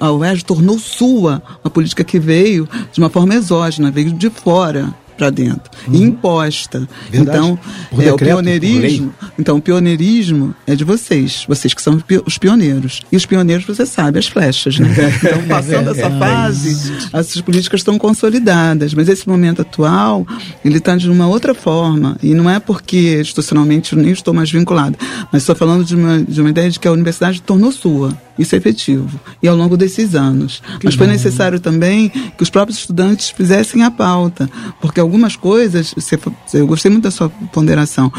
A UERJ tornou sua uma política que veio de uma forma exógena, veio de fora. Para dentro, e imposta. Verdade. Então, Por é, o decreto, por pioneirismo. Então, o pioneirismo é de vocês, vocês que são os pioneiros. E os pioneiros, você sabe, as flechas, né? Então, passando essa fase, essas políticas estão consolidadas. Mas esse momento atual, ele está de uma outra forma. E não é porque institucionalmente eu nem estou mais vinculada, mas estou falando de uma, de uma ideia de que a universidade tornou sua. Isso é efetivo. E ao longo desses anos. mas foi necessário também que os próprios estudantes fizessem a pauta. Porque algumas coisas, eu gostei muito da sua ponderação.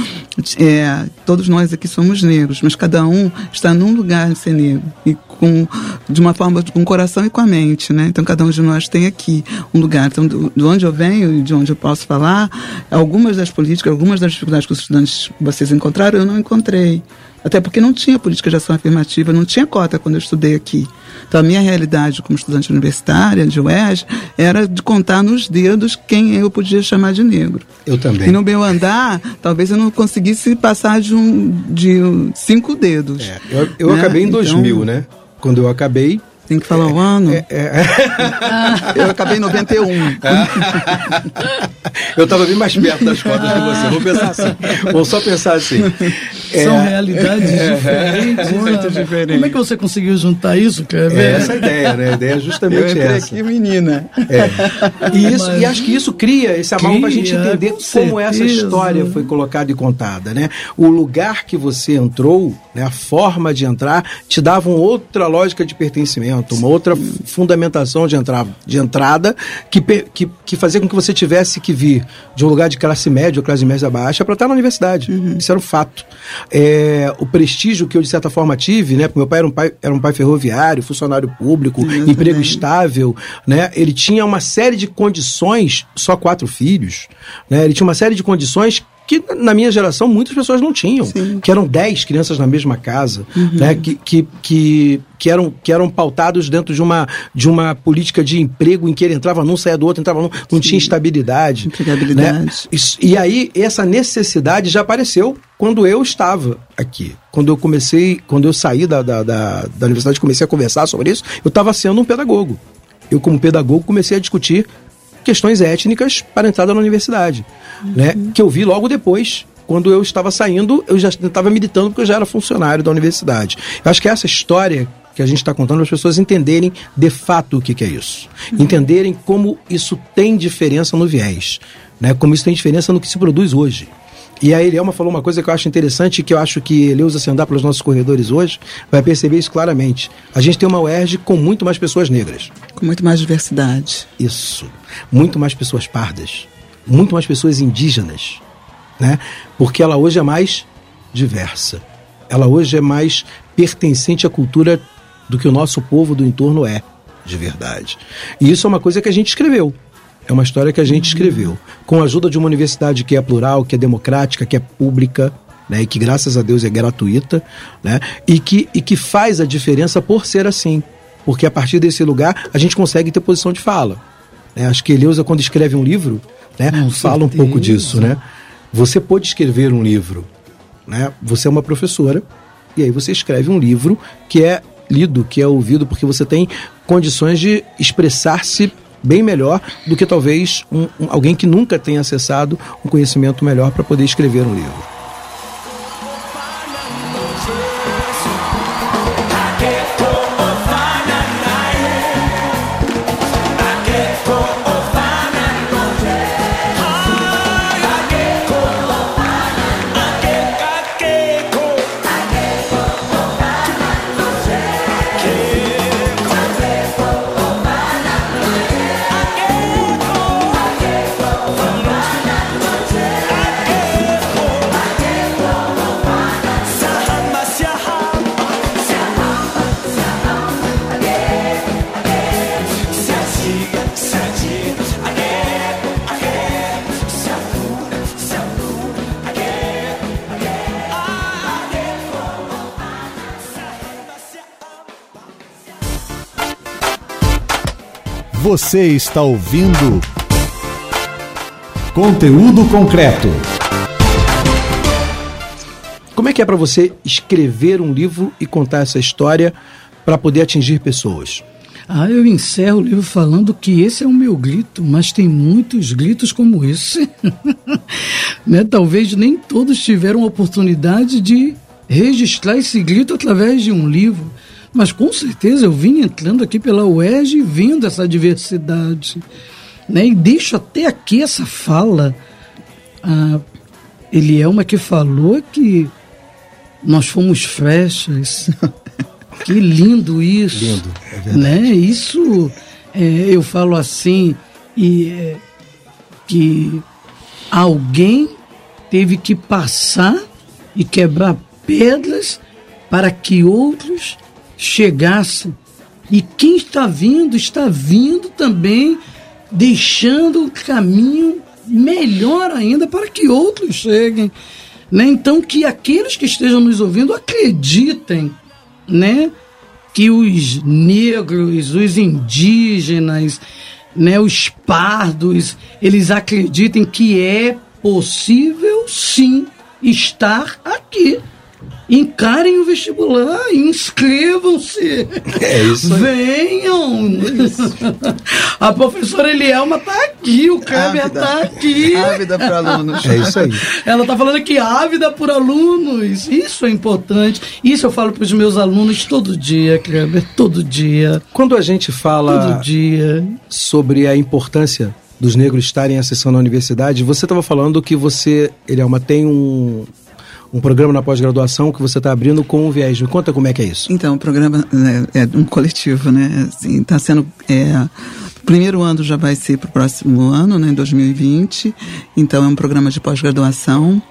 É, todos nós aqui somos negros, mas cada um está num lugar de ser negro. E com, de uma forma, com o coração e com a mente, né? Então cada um de nós tem aqui um lugar. Então, de onde eu venho e de onde eu posso falar, algumas das políticas, algumas das dificuldades que os estudantes vocês encontraram, eu não encontrei. Até porque não tinha política de ação afirmativa, não tinha cota quando eu estudei aqui. Então, a minha realidade como estudante universitária, de UERJ, era de contar nos dedos quem eu podia chamar de negro. Eu também. E no meu andar, talvez eu não conseguisse passar de, um, de cinco dedos. É, eu eu né? acabei em Então, 2000, né? Quando eu acabei, Tem que falar o ano. é, Eu acabei em 91. eu estava bem mais perto das cotas que você. Vou pensar assim. Vamos só pensar assim. São É, realidades diferentes. Muito sabe? diferente. Como é que você conseguiu juntar isso, Kleber? É essa a ideia, né? A ideia é Eu justamente entrei essa. aqui, menina. É. E, isso, e acho que isso cria esse amargo para a gente entender com como essa certeza. história foi colocada e contada, né? O lugar que você entrou, né, a forma de entrar, te dava uma outra lógica de pertencimento, uma outra fundamentação de, entrar, de entrada que, que, que fazia com que você tivesse que vir de um lugar de classe média ou classe média baixa para estar na universidade. Isso era um fato. É, o prestígio que eu, de certa forma, tive, né? Porque meu pai era um pai, era um pai ferroviário, funcionário público, Eu emprego também. estável, né? Ele tinha uma série de condições, só quatro filhos, né? Ele tinha uma série de condições que na minha geração muitas pessoas não tinham, que eram dez crianças na mesma casa, né? Que, que, que, que eram que eram pautados dentro de uma de uma política de emprego em que ele entrava num saía do outro, entrava num, não tinha estabilidade, né? E aí essa necessidade já apareceu quando eu estava aqui. Quando eu comecei, quando eu saí da, da, da, da universidade e comecei a conversar sobre isso, eu estava sendo um pedagogo. Eu, como pedagogo, comecei a discutir questões étnicas para a entrada na universidade, né? Que eu vi logo depois, quando eu estava saindo, eu já estava militando porque eu já era funcionário da universidade. Eu acho que essa história que a gente está contando para as pessoas entenderem de fato o que, que é isso, entenderem como isso tem diferença no viés, né? Como isso tem diferença no que se produz hoje. E a Elielma falou uma coisa que eu acho interessante, que eu acho que Eleusa, se andar pelos nossos corredores hoje, vai perceber isso claramente. A gente tem uma UERJ com muito mais pessoas negras. Com muito mais diversidade. Isso. Muito mais pessoas pardas. Muito mais pessoas indígenas. Né? Porque ela hoje é mais diversa. Ela hoje é mais pertencente à cultura do que o nosso povo do entorno é, de verdade. E isso é uma coisa que a gente escreveu. É uma história que a gente escreveu. Com a ajuda de uma universidade que é plural, que é democrática, que é pública, né, e que graças a Deus é gratuita, né, e, que, e que faz a diferença por ser assim. Porque a partir desse lugar a gente consegue ter posição de fala. né. Acho que Eleusa, quando escreve um livro, né, Com fala um certeza. pouco disso. Né? Você pode escrever um livro. Né? Você é uma professora, e aí você escreve um livro que é lido, que é ouvido, porque você tem condições de expressar-se bem melhor do que talvez um- um- alguém que nunca tenha acessado um conhecimento melhor para poder escrever um livro. Você está ouvindo conteúdo concreto. Como é que é para você escrever um livro e contar essa história para poder atingir pessoas? Ah, eu encerro o livro falando que esse é o meu grito, mas tem muitos gritos como esse. né? Talvez nem todos tiveram a oportunidade de registrar esse grito através de um livro. Mas com certeza eu vim entrando aqui pela UERJ e vendo essa diversidade. Né? E deixo até aqui essa fala. Ah, ele é uma que falou que nós fomos flechas. que lindo isso. Lindo, é. Né? Isso, é, eu falo assim, e, é, que alguém teve que passar e quebrar pedras para que outros chegassem. E quem está vindo, está vindo também, deixando o caminho melhor ainda para que outros cheguem. Né? Então, que aqueles que estejam nos ouvindo acreditem né, que os negros, os indígenas, né, os pardos, eles acreditem que é possível sim estar aqui. Encarem o vestibular, inscrevam-se. É isso aí. Venham. A professora Elielma tá aqui, o Kleber tá aqui. Ávida para alunos. É isso aí. Ela tá falando aqui, ávida por alunos. Isso é importante. Isso eu falo para os meus alunos todo dia, Kleber, todo dia. Quando a gente fala Todo dia. sobre a importância dos negros estarem acessando a universidade, você estava falando que você, Elielma, tem um, um programa na pós-graduação que você está abrindo com o viés. Me conta como é que é isso. Então, o programa né, é um coletivo, né? Assim, tá sendo. É, primeiro ano já vai ser para o próximo ano, né, em 2020. Então, é um programa de pós-graduação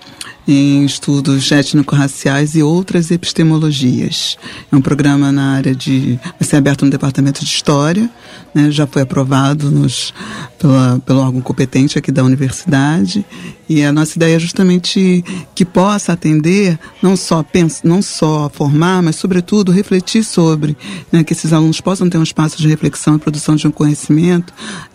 em estudos étnico-raciais e outras epistemologias. É um programa na área de. vai ser aberto no departamento de História, né, já foi aprovado nos, pela, pelo órgão competente aqui da universidade. E a nossa ideia é justamente que possa atender, não só, pens, não só formar, mas, sobretudo, refletir sobre, né, que esses alunos possam ter um espaço de reflexão e produção de um conhecimento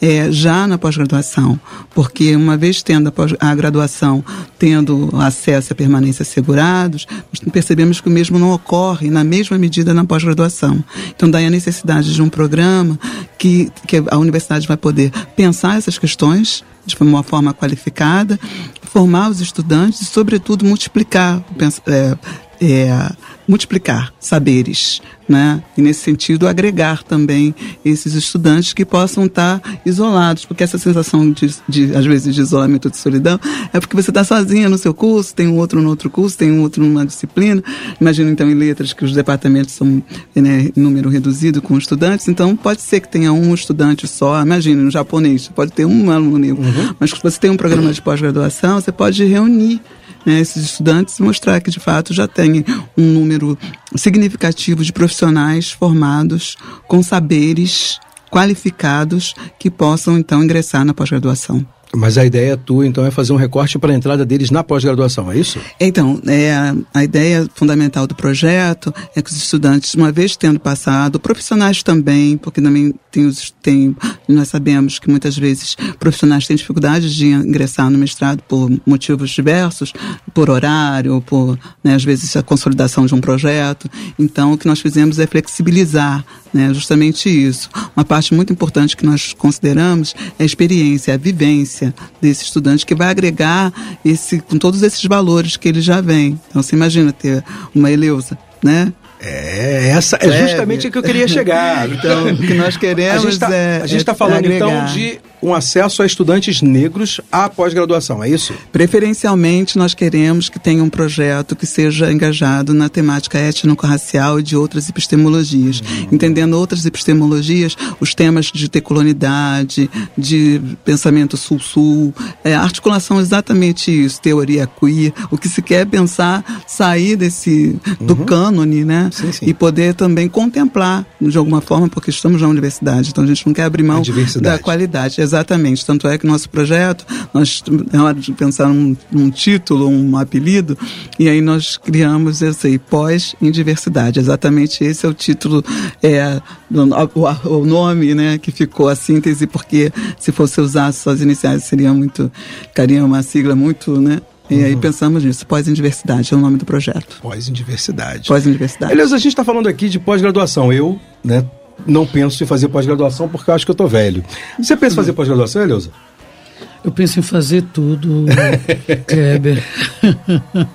é, já na pós-graduação. Porque, uma vez tendo a, pós, a graduação, tendo acesso à permanência assegurados, percebemos que o mesmo não ocorre na mesma medida na pós-graduação. Então, daí a necessidade de um programa que, que a universidade vai poder pensar essas questões de uma forma qualificada, formar os estudantes e, sobretudo, multiplicar, é, é, multiplicar saberes, né? E nesse sentido agregar também esses estudantes que possam estar isolados, porque essa sensação de, de às vezes de isolamento de solidão é porque você está sozinha no seu curso, tem um outro no outro curso, tem um outro numa disciplina. Imagina então em letras que os departamentos são né, em número reduzido com estudantes, então pode ser que tenha um estudante só. Imagina no japonês pode ter um aluno negro, mas se você tem um programa de pós-graduação, você pode reunir né, esses estudantes e mostrar que de fato já tem um número significativo de profissionais formados com saberes qualificados que possam então ingressar na pós-graduação. Mas a ideia tua, então, é fazer um recorte para a entrada deles na pós-graduação, é isso? Então, é, a, ideia fundamental do projeto é que os estudantes, uma vez tendo passado, profissionais também, porque também tem tem, nós sabemos que muitas vezes profissionais têm dificuldades de ingressar no mestrado por motivos diversos, por horário, por, né, às vezes, a consolidação de um projeto. Então, o que nós fizemos é flexibilizar né, justamente isso. Uma parte muito importante que nós consideramos é a experiência, a vivência desse estudante que vai agregar esse, com todos esses valores que ele já vem. Então, você imagina ter uma Eleusa, né? É, essa é justamente o que eu queria chegar. Então, o que nós a queremos gente está é. a gente é tá falando então de um acesso a estudantes negros à pós-graduação, é isso? Preferencialmente, nós queremos que tenha um projeto que seja engajado na temática étnico-racial e de outras epistemologias. Entendendo outras epistemologias, os temas de decolonidade, de pensamento sul-sul, é, articulação exatamente isso, teoria queer. O que se quer pensar, sair desse, do cânone, né? Sim, sim. E poder também contemplar, de alguma forma, porque estamos na universidade, então a gente não quer abrir mão da qualidade. Exatamente. Tanto é que nosso projeto, nós, na hora de pensar num, num título, um apelido, e aí nós criamos esse aí, pós em diversidade. Exatamente esse é o título, é, o, o nome, né, que ficou a síntese, porque se fosse usar só as iniciais seria muito, ficaria uma sigla muito, né? E aí pensamos nisso, pós em diversidade é o nome do projeto. Pós em diversidade. Pós em diversidade. Beleza, a gente está falando aqui de pós-graduação. Eu, né, não penso em fazer pós-graduação porque eu acho que eu tô velho. Você pensa em fazer pós-graduação, Eleusa? Eu penso em fazer tudo, Kleber.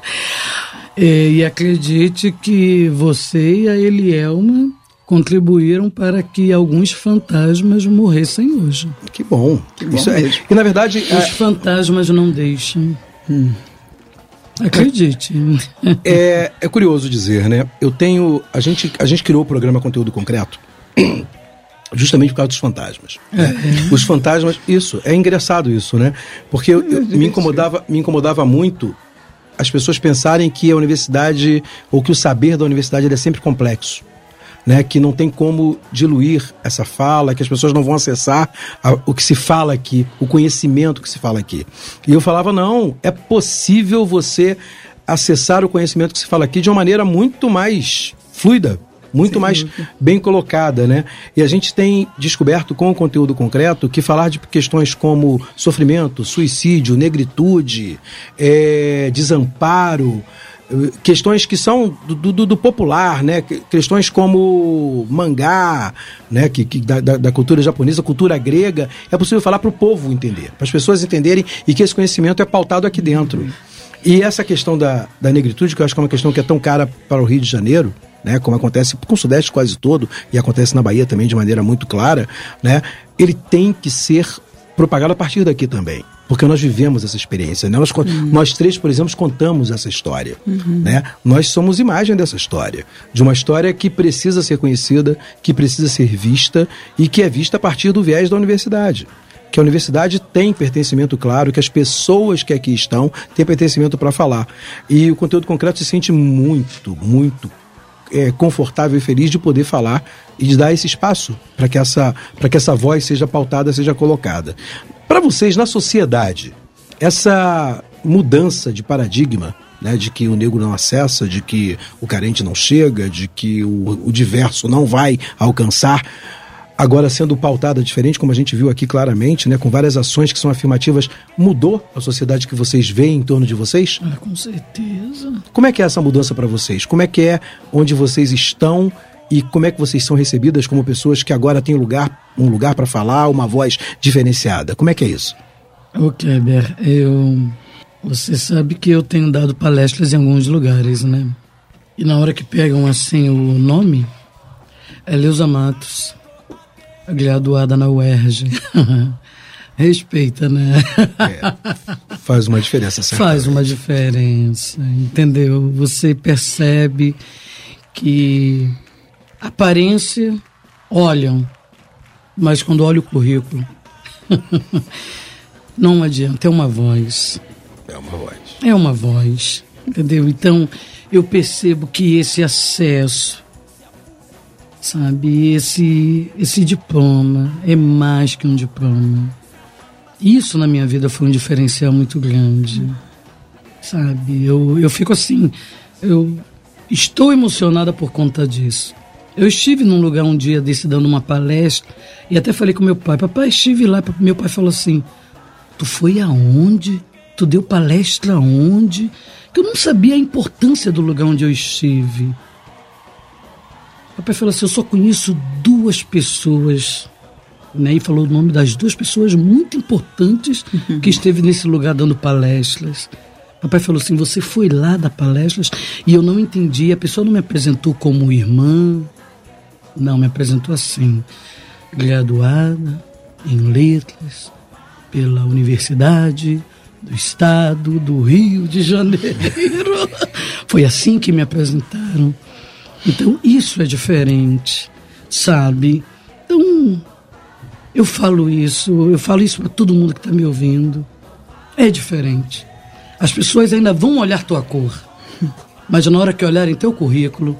É, e acredite que você e a Elielma contribuíram para que alguns fantasmas morressem hoje. Que bom. Que bom Isso é- mesmo. e na verdade, Os é, fantasmas não deixam. Acredite. é, é curioso dizer, né? Eu tenho. A gente, a gente criou o programa Conteúdo Concreto justamente por causa dos fantasmas. né? Os fantasmas, isso, é engraçado isso, né? Porque eu- eu- me, incomodava, me incomodava muito as pessoas pensarem que a universidade, ou que o saber da universidade é sempre complexo. Né, que não tem como diluir essa fala, que as pessoas não vão acessar a- o que se fala aqui, o conhecimento que se fala aqui. E eu falava, não, é possível você acessar o conhecimento que se fala aqui de uma maneira muito mais fluida, muito mais bem colocada, né? E a gente tem descoberto com o conteúdo concreto que falar de questões como sofrimento, suicídio, negritude, eh, desamparo, eh, questões que são do, do- do popular, né? Que- Questões como mangá, né? Que, que da, da- da cultura japonesa, cultura grega, é possível falar para o povo entender, para as pessoas entenderem e que esse conhecimento é pautado aqui dentro. E essa questão da, da negritude, que eu acho que é uma questão que é tão cara para o Rio de Janeiro, né, como acontece com o Sudeste quase todo, e acontece na Bahia também de maneira muito clara, né, ele tem que ser propagado a partir daqui também. Porque nós vivemos essa experiência. Né? Nós, co- nós três, por exemplo, contamos essa história. Né? Nós somos imagem dessa história. De uma história que precisa ser conhecida, que precisa ser vista e que é vista a partir do viés da universidade que a universidade tem pertencimento claro, que as pessoas que aqui estão têm pertencimento para falar. E o conteúdo concreto se sente muito, muito é, confortável e feliz de poder falar e de dar esse espaço para que, essa, que essa voz seja pautada, seja colocada. Para vocês, na sociedade, essa mudança de paradigma, né, de que o negro não acessa, de que o carente não chega, de que o, o diverso não vai alcançar, agora sendo pautada diferente, como a gente viu aqui claramente, né, com várias ações que são afirmativas, mudou a sociedade que vocês veem em torno de vocês? Ah, com certeza. Como é que é essa mudança para vocês? Como é que é onde vocês estão e como é que vocês são recebidas como pessoas que agora têm lugar, um lugar para falar, uma voz diferenciada? Como é que é isso? Ô Kleber, eu. Você sabe que eu tenho dado palestras em alguns lugares, né? E na hora que pegam assim o nome, é Leusa Matos, graduada na UERJ. Respeita, né? Faz uma diferença, certo? Faz uma diferença, entendeu? Você percebe que aparência olham, mas quando olha o currículo, não adianta, é uma voz. É uma voz. É uma voz, entendeu? Então eu percebo que esse acesso, sabe, esse, esse diploma é mais que um diploma. Isso na minha vida foi um diferencial muito grande, sabe? Eu, eu fico assim, eu estou emocionada por conta disso. Eu estive num lugar um dia desse dando uma palestra e até falei com meu pai, papai, estive lá, meu pai falou assim, tu foi aonde? Tu deu palestra aonde? Que eu não sabia a importância do lugar onde eu estive. Papai falou assim, eu só conheço duas pessoas né, e falou o nome das duas pessoas muito importantes que esteve nesse lugar dando palestras. Papai falou assim: você foi lá dar palestras e eu não entendi. A pessoa não me apresentou como irmã, não, me apresentou assim, graduada em letras pela Universidade do Estado do Rio de Janeiro. Foi assim que me apresentaram. Então isso é diferente, sabe? Então eu falo isso, eu falo isso para todo mundo que está me ouvindo. É diferente. As pessoas ainda vão olhar tua cor, mas na hora que olharem teu currículo,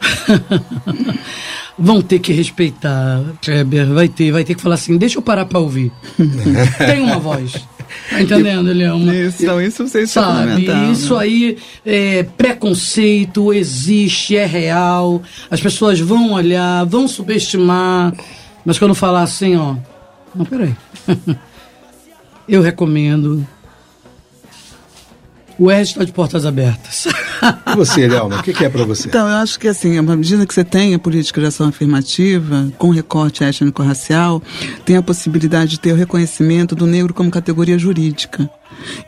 vão ter que respeitar, Kleber. Vai ter, vai ter que falar assim: deixa eu parar para ouvir. Tem uma voz. Tá entendendo, Elielma? Isso, então isso vocês Sabe, isso aí é preconceito, existe, é real. As pessoas vão olhar, vão subestimar. Mas quando falar assim, ó. Não, peraí. Eu recomendo. O Ed está de portas abertas. E você, Delma, o que, que é para você? Então, eu acho que assim, à medida que você tem a política de ação afirmativa, com recorte étnico-racial, tem a possibilidade de ter o reconhecimento do negro como categoria jurídica.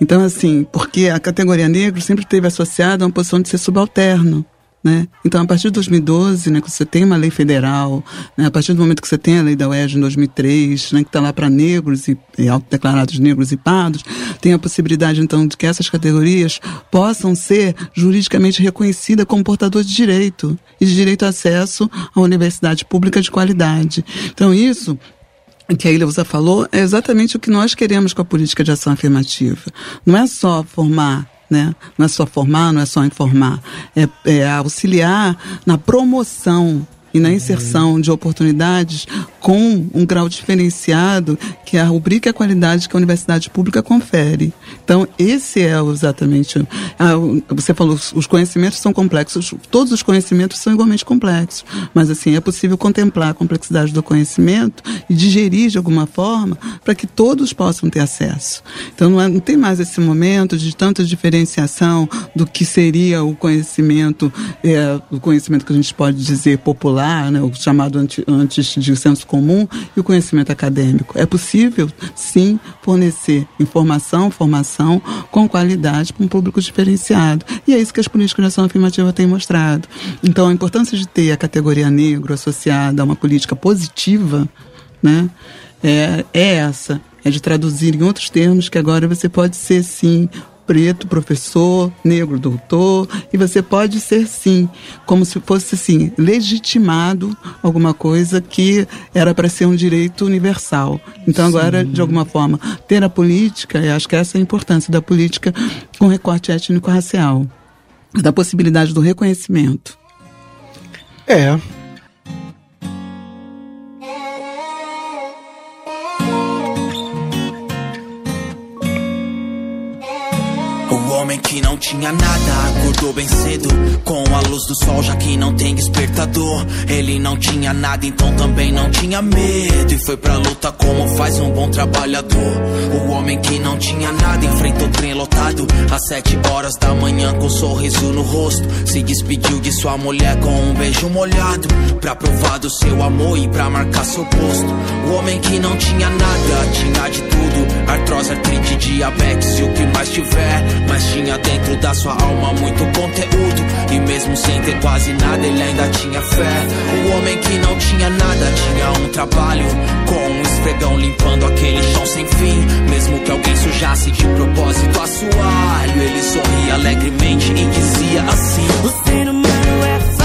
Então, assim, porque a categoria negro sempre esteve associada a uma posição de ser subalterno. Né? Então, a partir de 2012, né, que você tem uma lei federal, né, a partir do momento que você tem a lei da UERJ em 2003, né, que está lá para negros e, e autodeclarados negros e pardos, tem a possibilidade, então, de que essas categorias possam ser juridicamente reconhecidas como portadores de direito e de direito a acesso à universidade pública de qualidade. Então, isso que a Ilha falou é exatamente o que nós queremos com a política de ação afirmativa. Não é só formar né? Não é só formar, não é só informar, é, é auxiliar na promoção e na inserção de oportunidades com um grau diferenciado que a rubrica a qualidade que a universidade pública confere. Então, esse é exatamente. A, você falou, os conhecimentos são complexos, todos os conhecimentos são igualmente complexos, mas assim, é possível contemplar a complexidade do conhecimento e digerir de alguma forma para que todos possam ter acesso. Então, não, é, não tem mais esse momento de tanta diferenciação do que seria o conhecimento, é, o conhecimento que a gente pode dizer popular, né, o chamado anti, antes de senso comum e o conhecimento acadêmico. É possível, sim, fornecer informação, formação com qualidade para um público diferenciado. E é isso que as políticas de ação afirmativa têm mostrado. Então, a importância de ter a categoria negro associada a uma política positiva, né, é, é essa. É de traduzir em outros termos que agora você pode ser, sim, preto, professor, negro, doutor, e você pode ser sim, como se fosse assim, legitimado alguma coisa que era para ser um direito universal. Então agora, sim. de alguma forma, ter a política, e acho que essa é a importância da política com recorte étnico-racial, da possibilidade do reconhecimento. É, homem que não tinha nada acordou bem cedo com a luz do sol, já que não tem despertador. Ele não tinha nada, então também não tinha medo e foi pra luta como faz um bom trabalhador. O homem que não tinha nada enfrentou trem lotado às sete horas da manhã com um sorriso no rosto. Se despediu de sua mulher com um beijo molhado pra provar do seu amor e pra marcar seu posto. O homem que não tinha nada tinha de tudo: artrose, artrite, diabetes e o que mais tiver, mas tinha tinha dentro da sua alma muito conteúdo. E mesmo sem ter quase nada, ele ainda tinha fé. O homem que não tinha nada tinha um trabalho. Com um esfregão limpando aquele chão sem fim. Mesmo que alguém sujasse de propósito assoalho, ele sorria alegremente e dizia assim: O ser humano é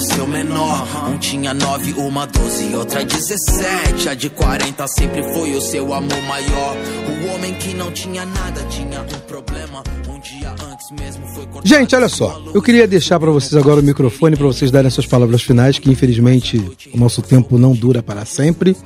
Ser o menor. Um tinha nove, uma doze, outra dezessete. A de quarenta sempre foi o seu amor maior. O homem que não tinha nada tinha um problema. Um dia antes mesmo foi. Gente, olha só. Eu queria deixar para vocês agora o microfone para vocês darem suas palavras finais, que infelizmente o nosso tempo não dura para sempre.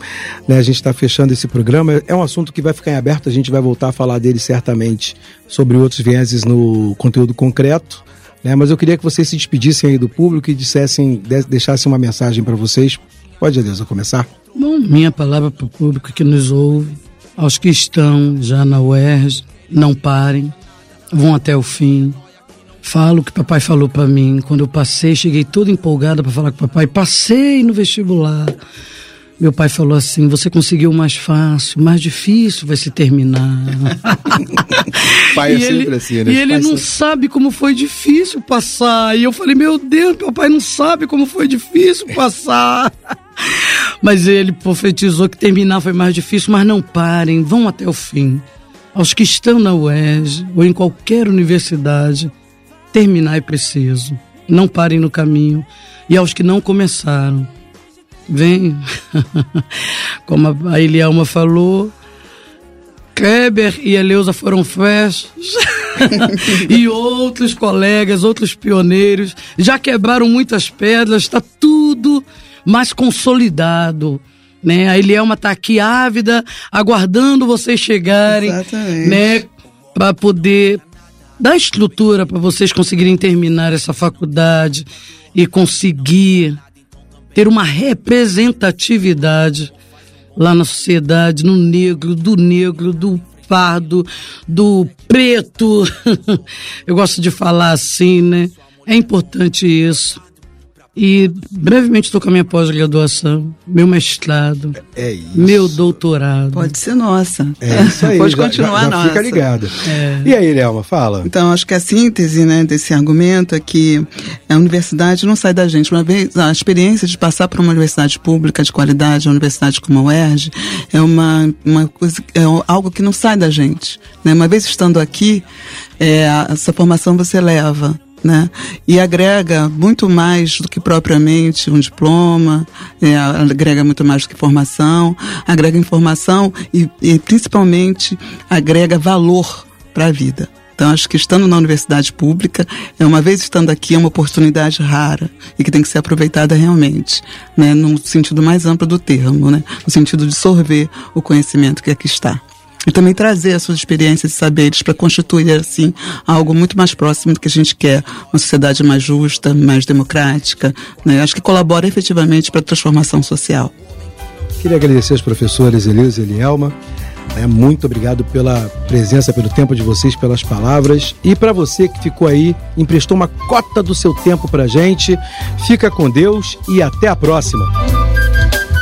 Né? A gente está fechando esse programa. É um assunto que vai ficar em aberto. A gente vai voltar a falar dele certamente sobre outros vieses no conteúdo concreto. Né? Mas eu queria que vocês se despedissem aí do público e dissessem, deixassem uma mensagem para vocês. Pode, Adeusa, começar? Bom, minha palavra para o público que nos ouve, aos que estão já na UERJ, não parem, vão até o fim. Falo o que papai falou para mim. Quando eu passei, cheguei toda empolgada para falar com o papai. Passei no vestibular. Meu pai falou assim: você conseguiu mais fácil, mais difícil vai se terminar. pai é sempre assim, né? E ele não sabe como foi difícil passar. E eu falei: meu Deus, meu pai não sabe como foi difícil passar. mas ele profetizou que terminar foi mais difícil, mas não parem, vão até o fim. Aos que estão na UERJ ou em qualquer universidade, terminar é preciso. Não parem no caminho. E aos que não começaram, vem. Como a Elielma falou, Kleber e Eleusa foram festos. e outros colegas, outros pioneiros, já quebraram muitas pedras, está tudo mais consolidado. Né? A Elielma está aqui ávida, aguardando vocês chegarem, Exatamente. né? Para poder dar estrutura para vocês conseguirem terminar essa faculdade e conseguir ter uma representatividade lá na sociedade, no negro, do negro, do pardo, do preto. Eu gosto de falar assim, né? É importante isso. E brevemente estou com a minha pós-graduação, meu mestrado, É isso. meu doutorado. Pode ser nossa. É isso aí. Pode continuar já, já nossa. Fica ligado. É. E aí, Léoma, fala. Então, acho que a síntese né, desse argumento é que a universidade não sai da gente. Uma vez, a experiência de passar por uma universidade pública de qualidade, uma universidade como a UERJ, é, uma, uma coisa, é algo que não sai da gente. Né? Uma vez estando aqui, é, essa formação você leva. Né? E agrega muito mais do que propriamente um diploma, é, agrega muito mais do que formação, agrega informação e, e principalmente agrega valor para a vida. Então, acho que estando na universidade pública, é uma vez estando aqui, é uma oportunidade rara e que tem que ser aproveitada realmente, né, no sentido mais amplo do termo, né, no sentido de sorver o conhecimento que aqui está. E também trazer as suas experiências e saberes para constituir, assim, algo muito mais próximo do que a gente quer. Uma sociedade mais justa, mais democrática, né, acho que colabora efetivamente para a transformação social. Queria agradecer aos professores Elisa e Elielma. né? muito obrigado pela presença, pelo tempo de vocês, pelas palavras. E para você que ficou aí, emprestou uma cota do seu tempo pra gente. Fica com Deus e até a próxima.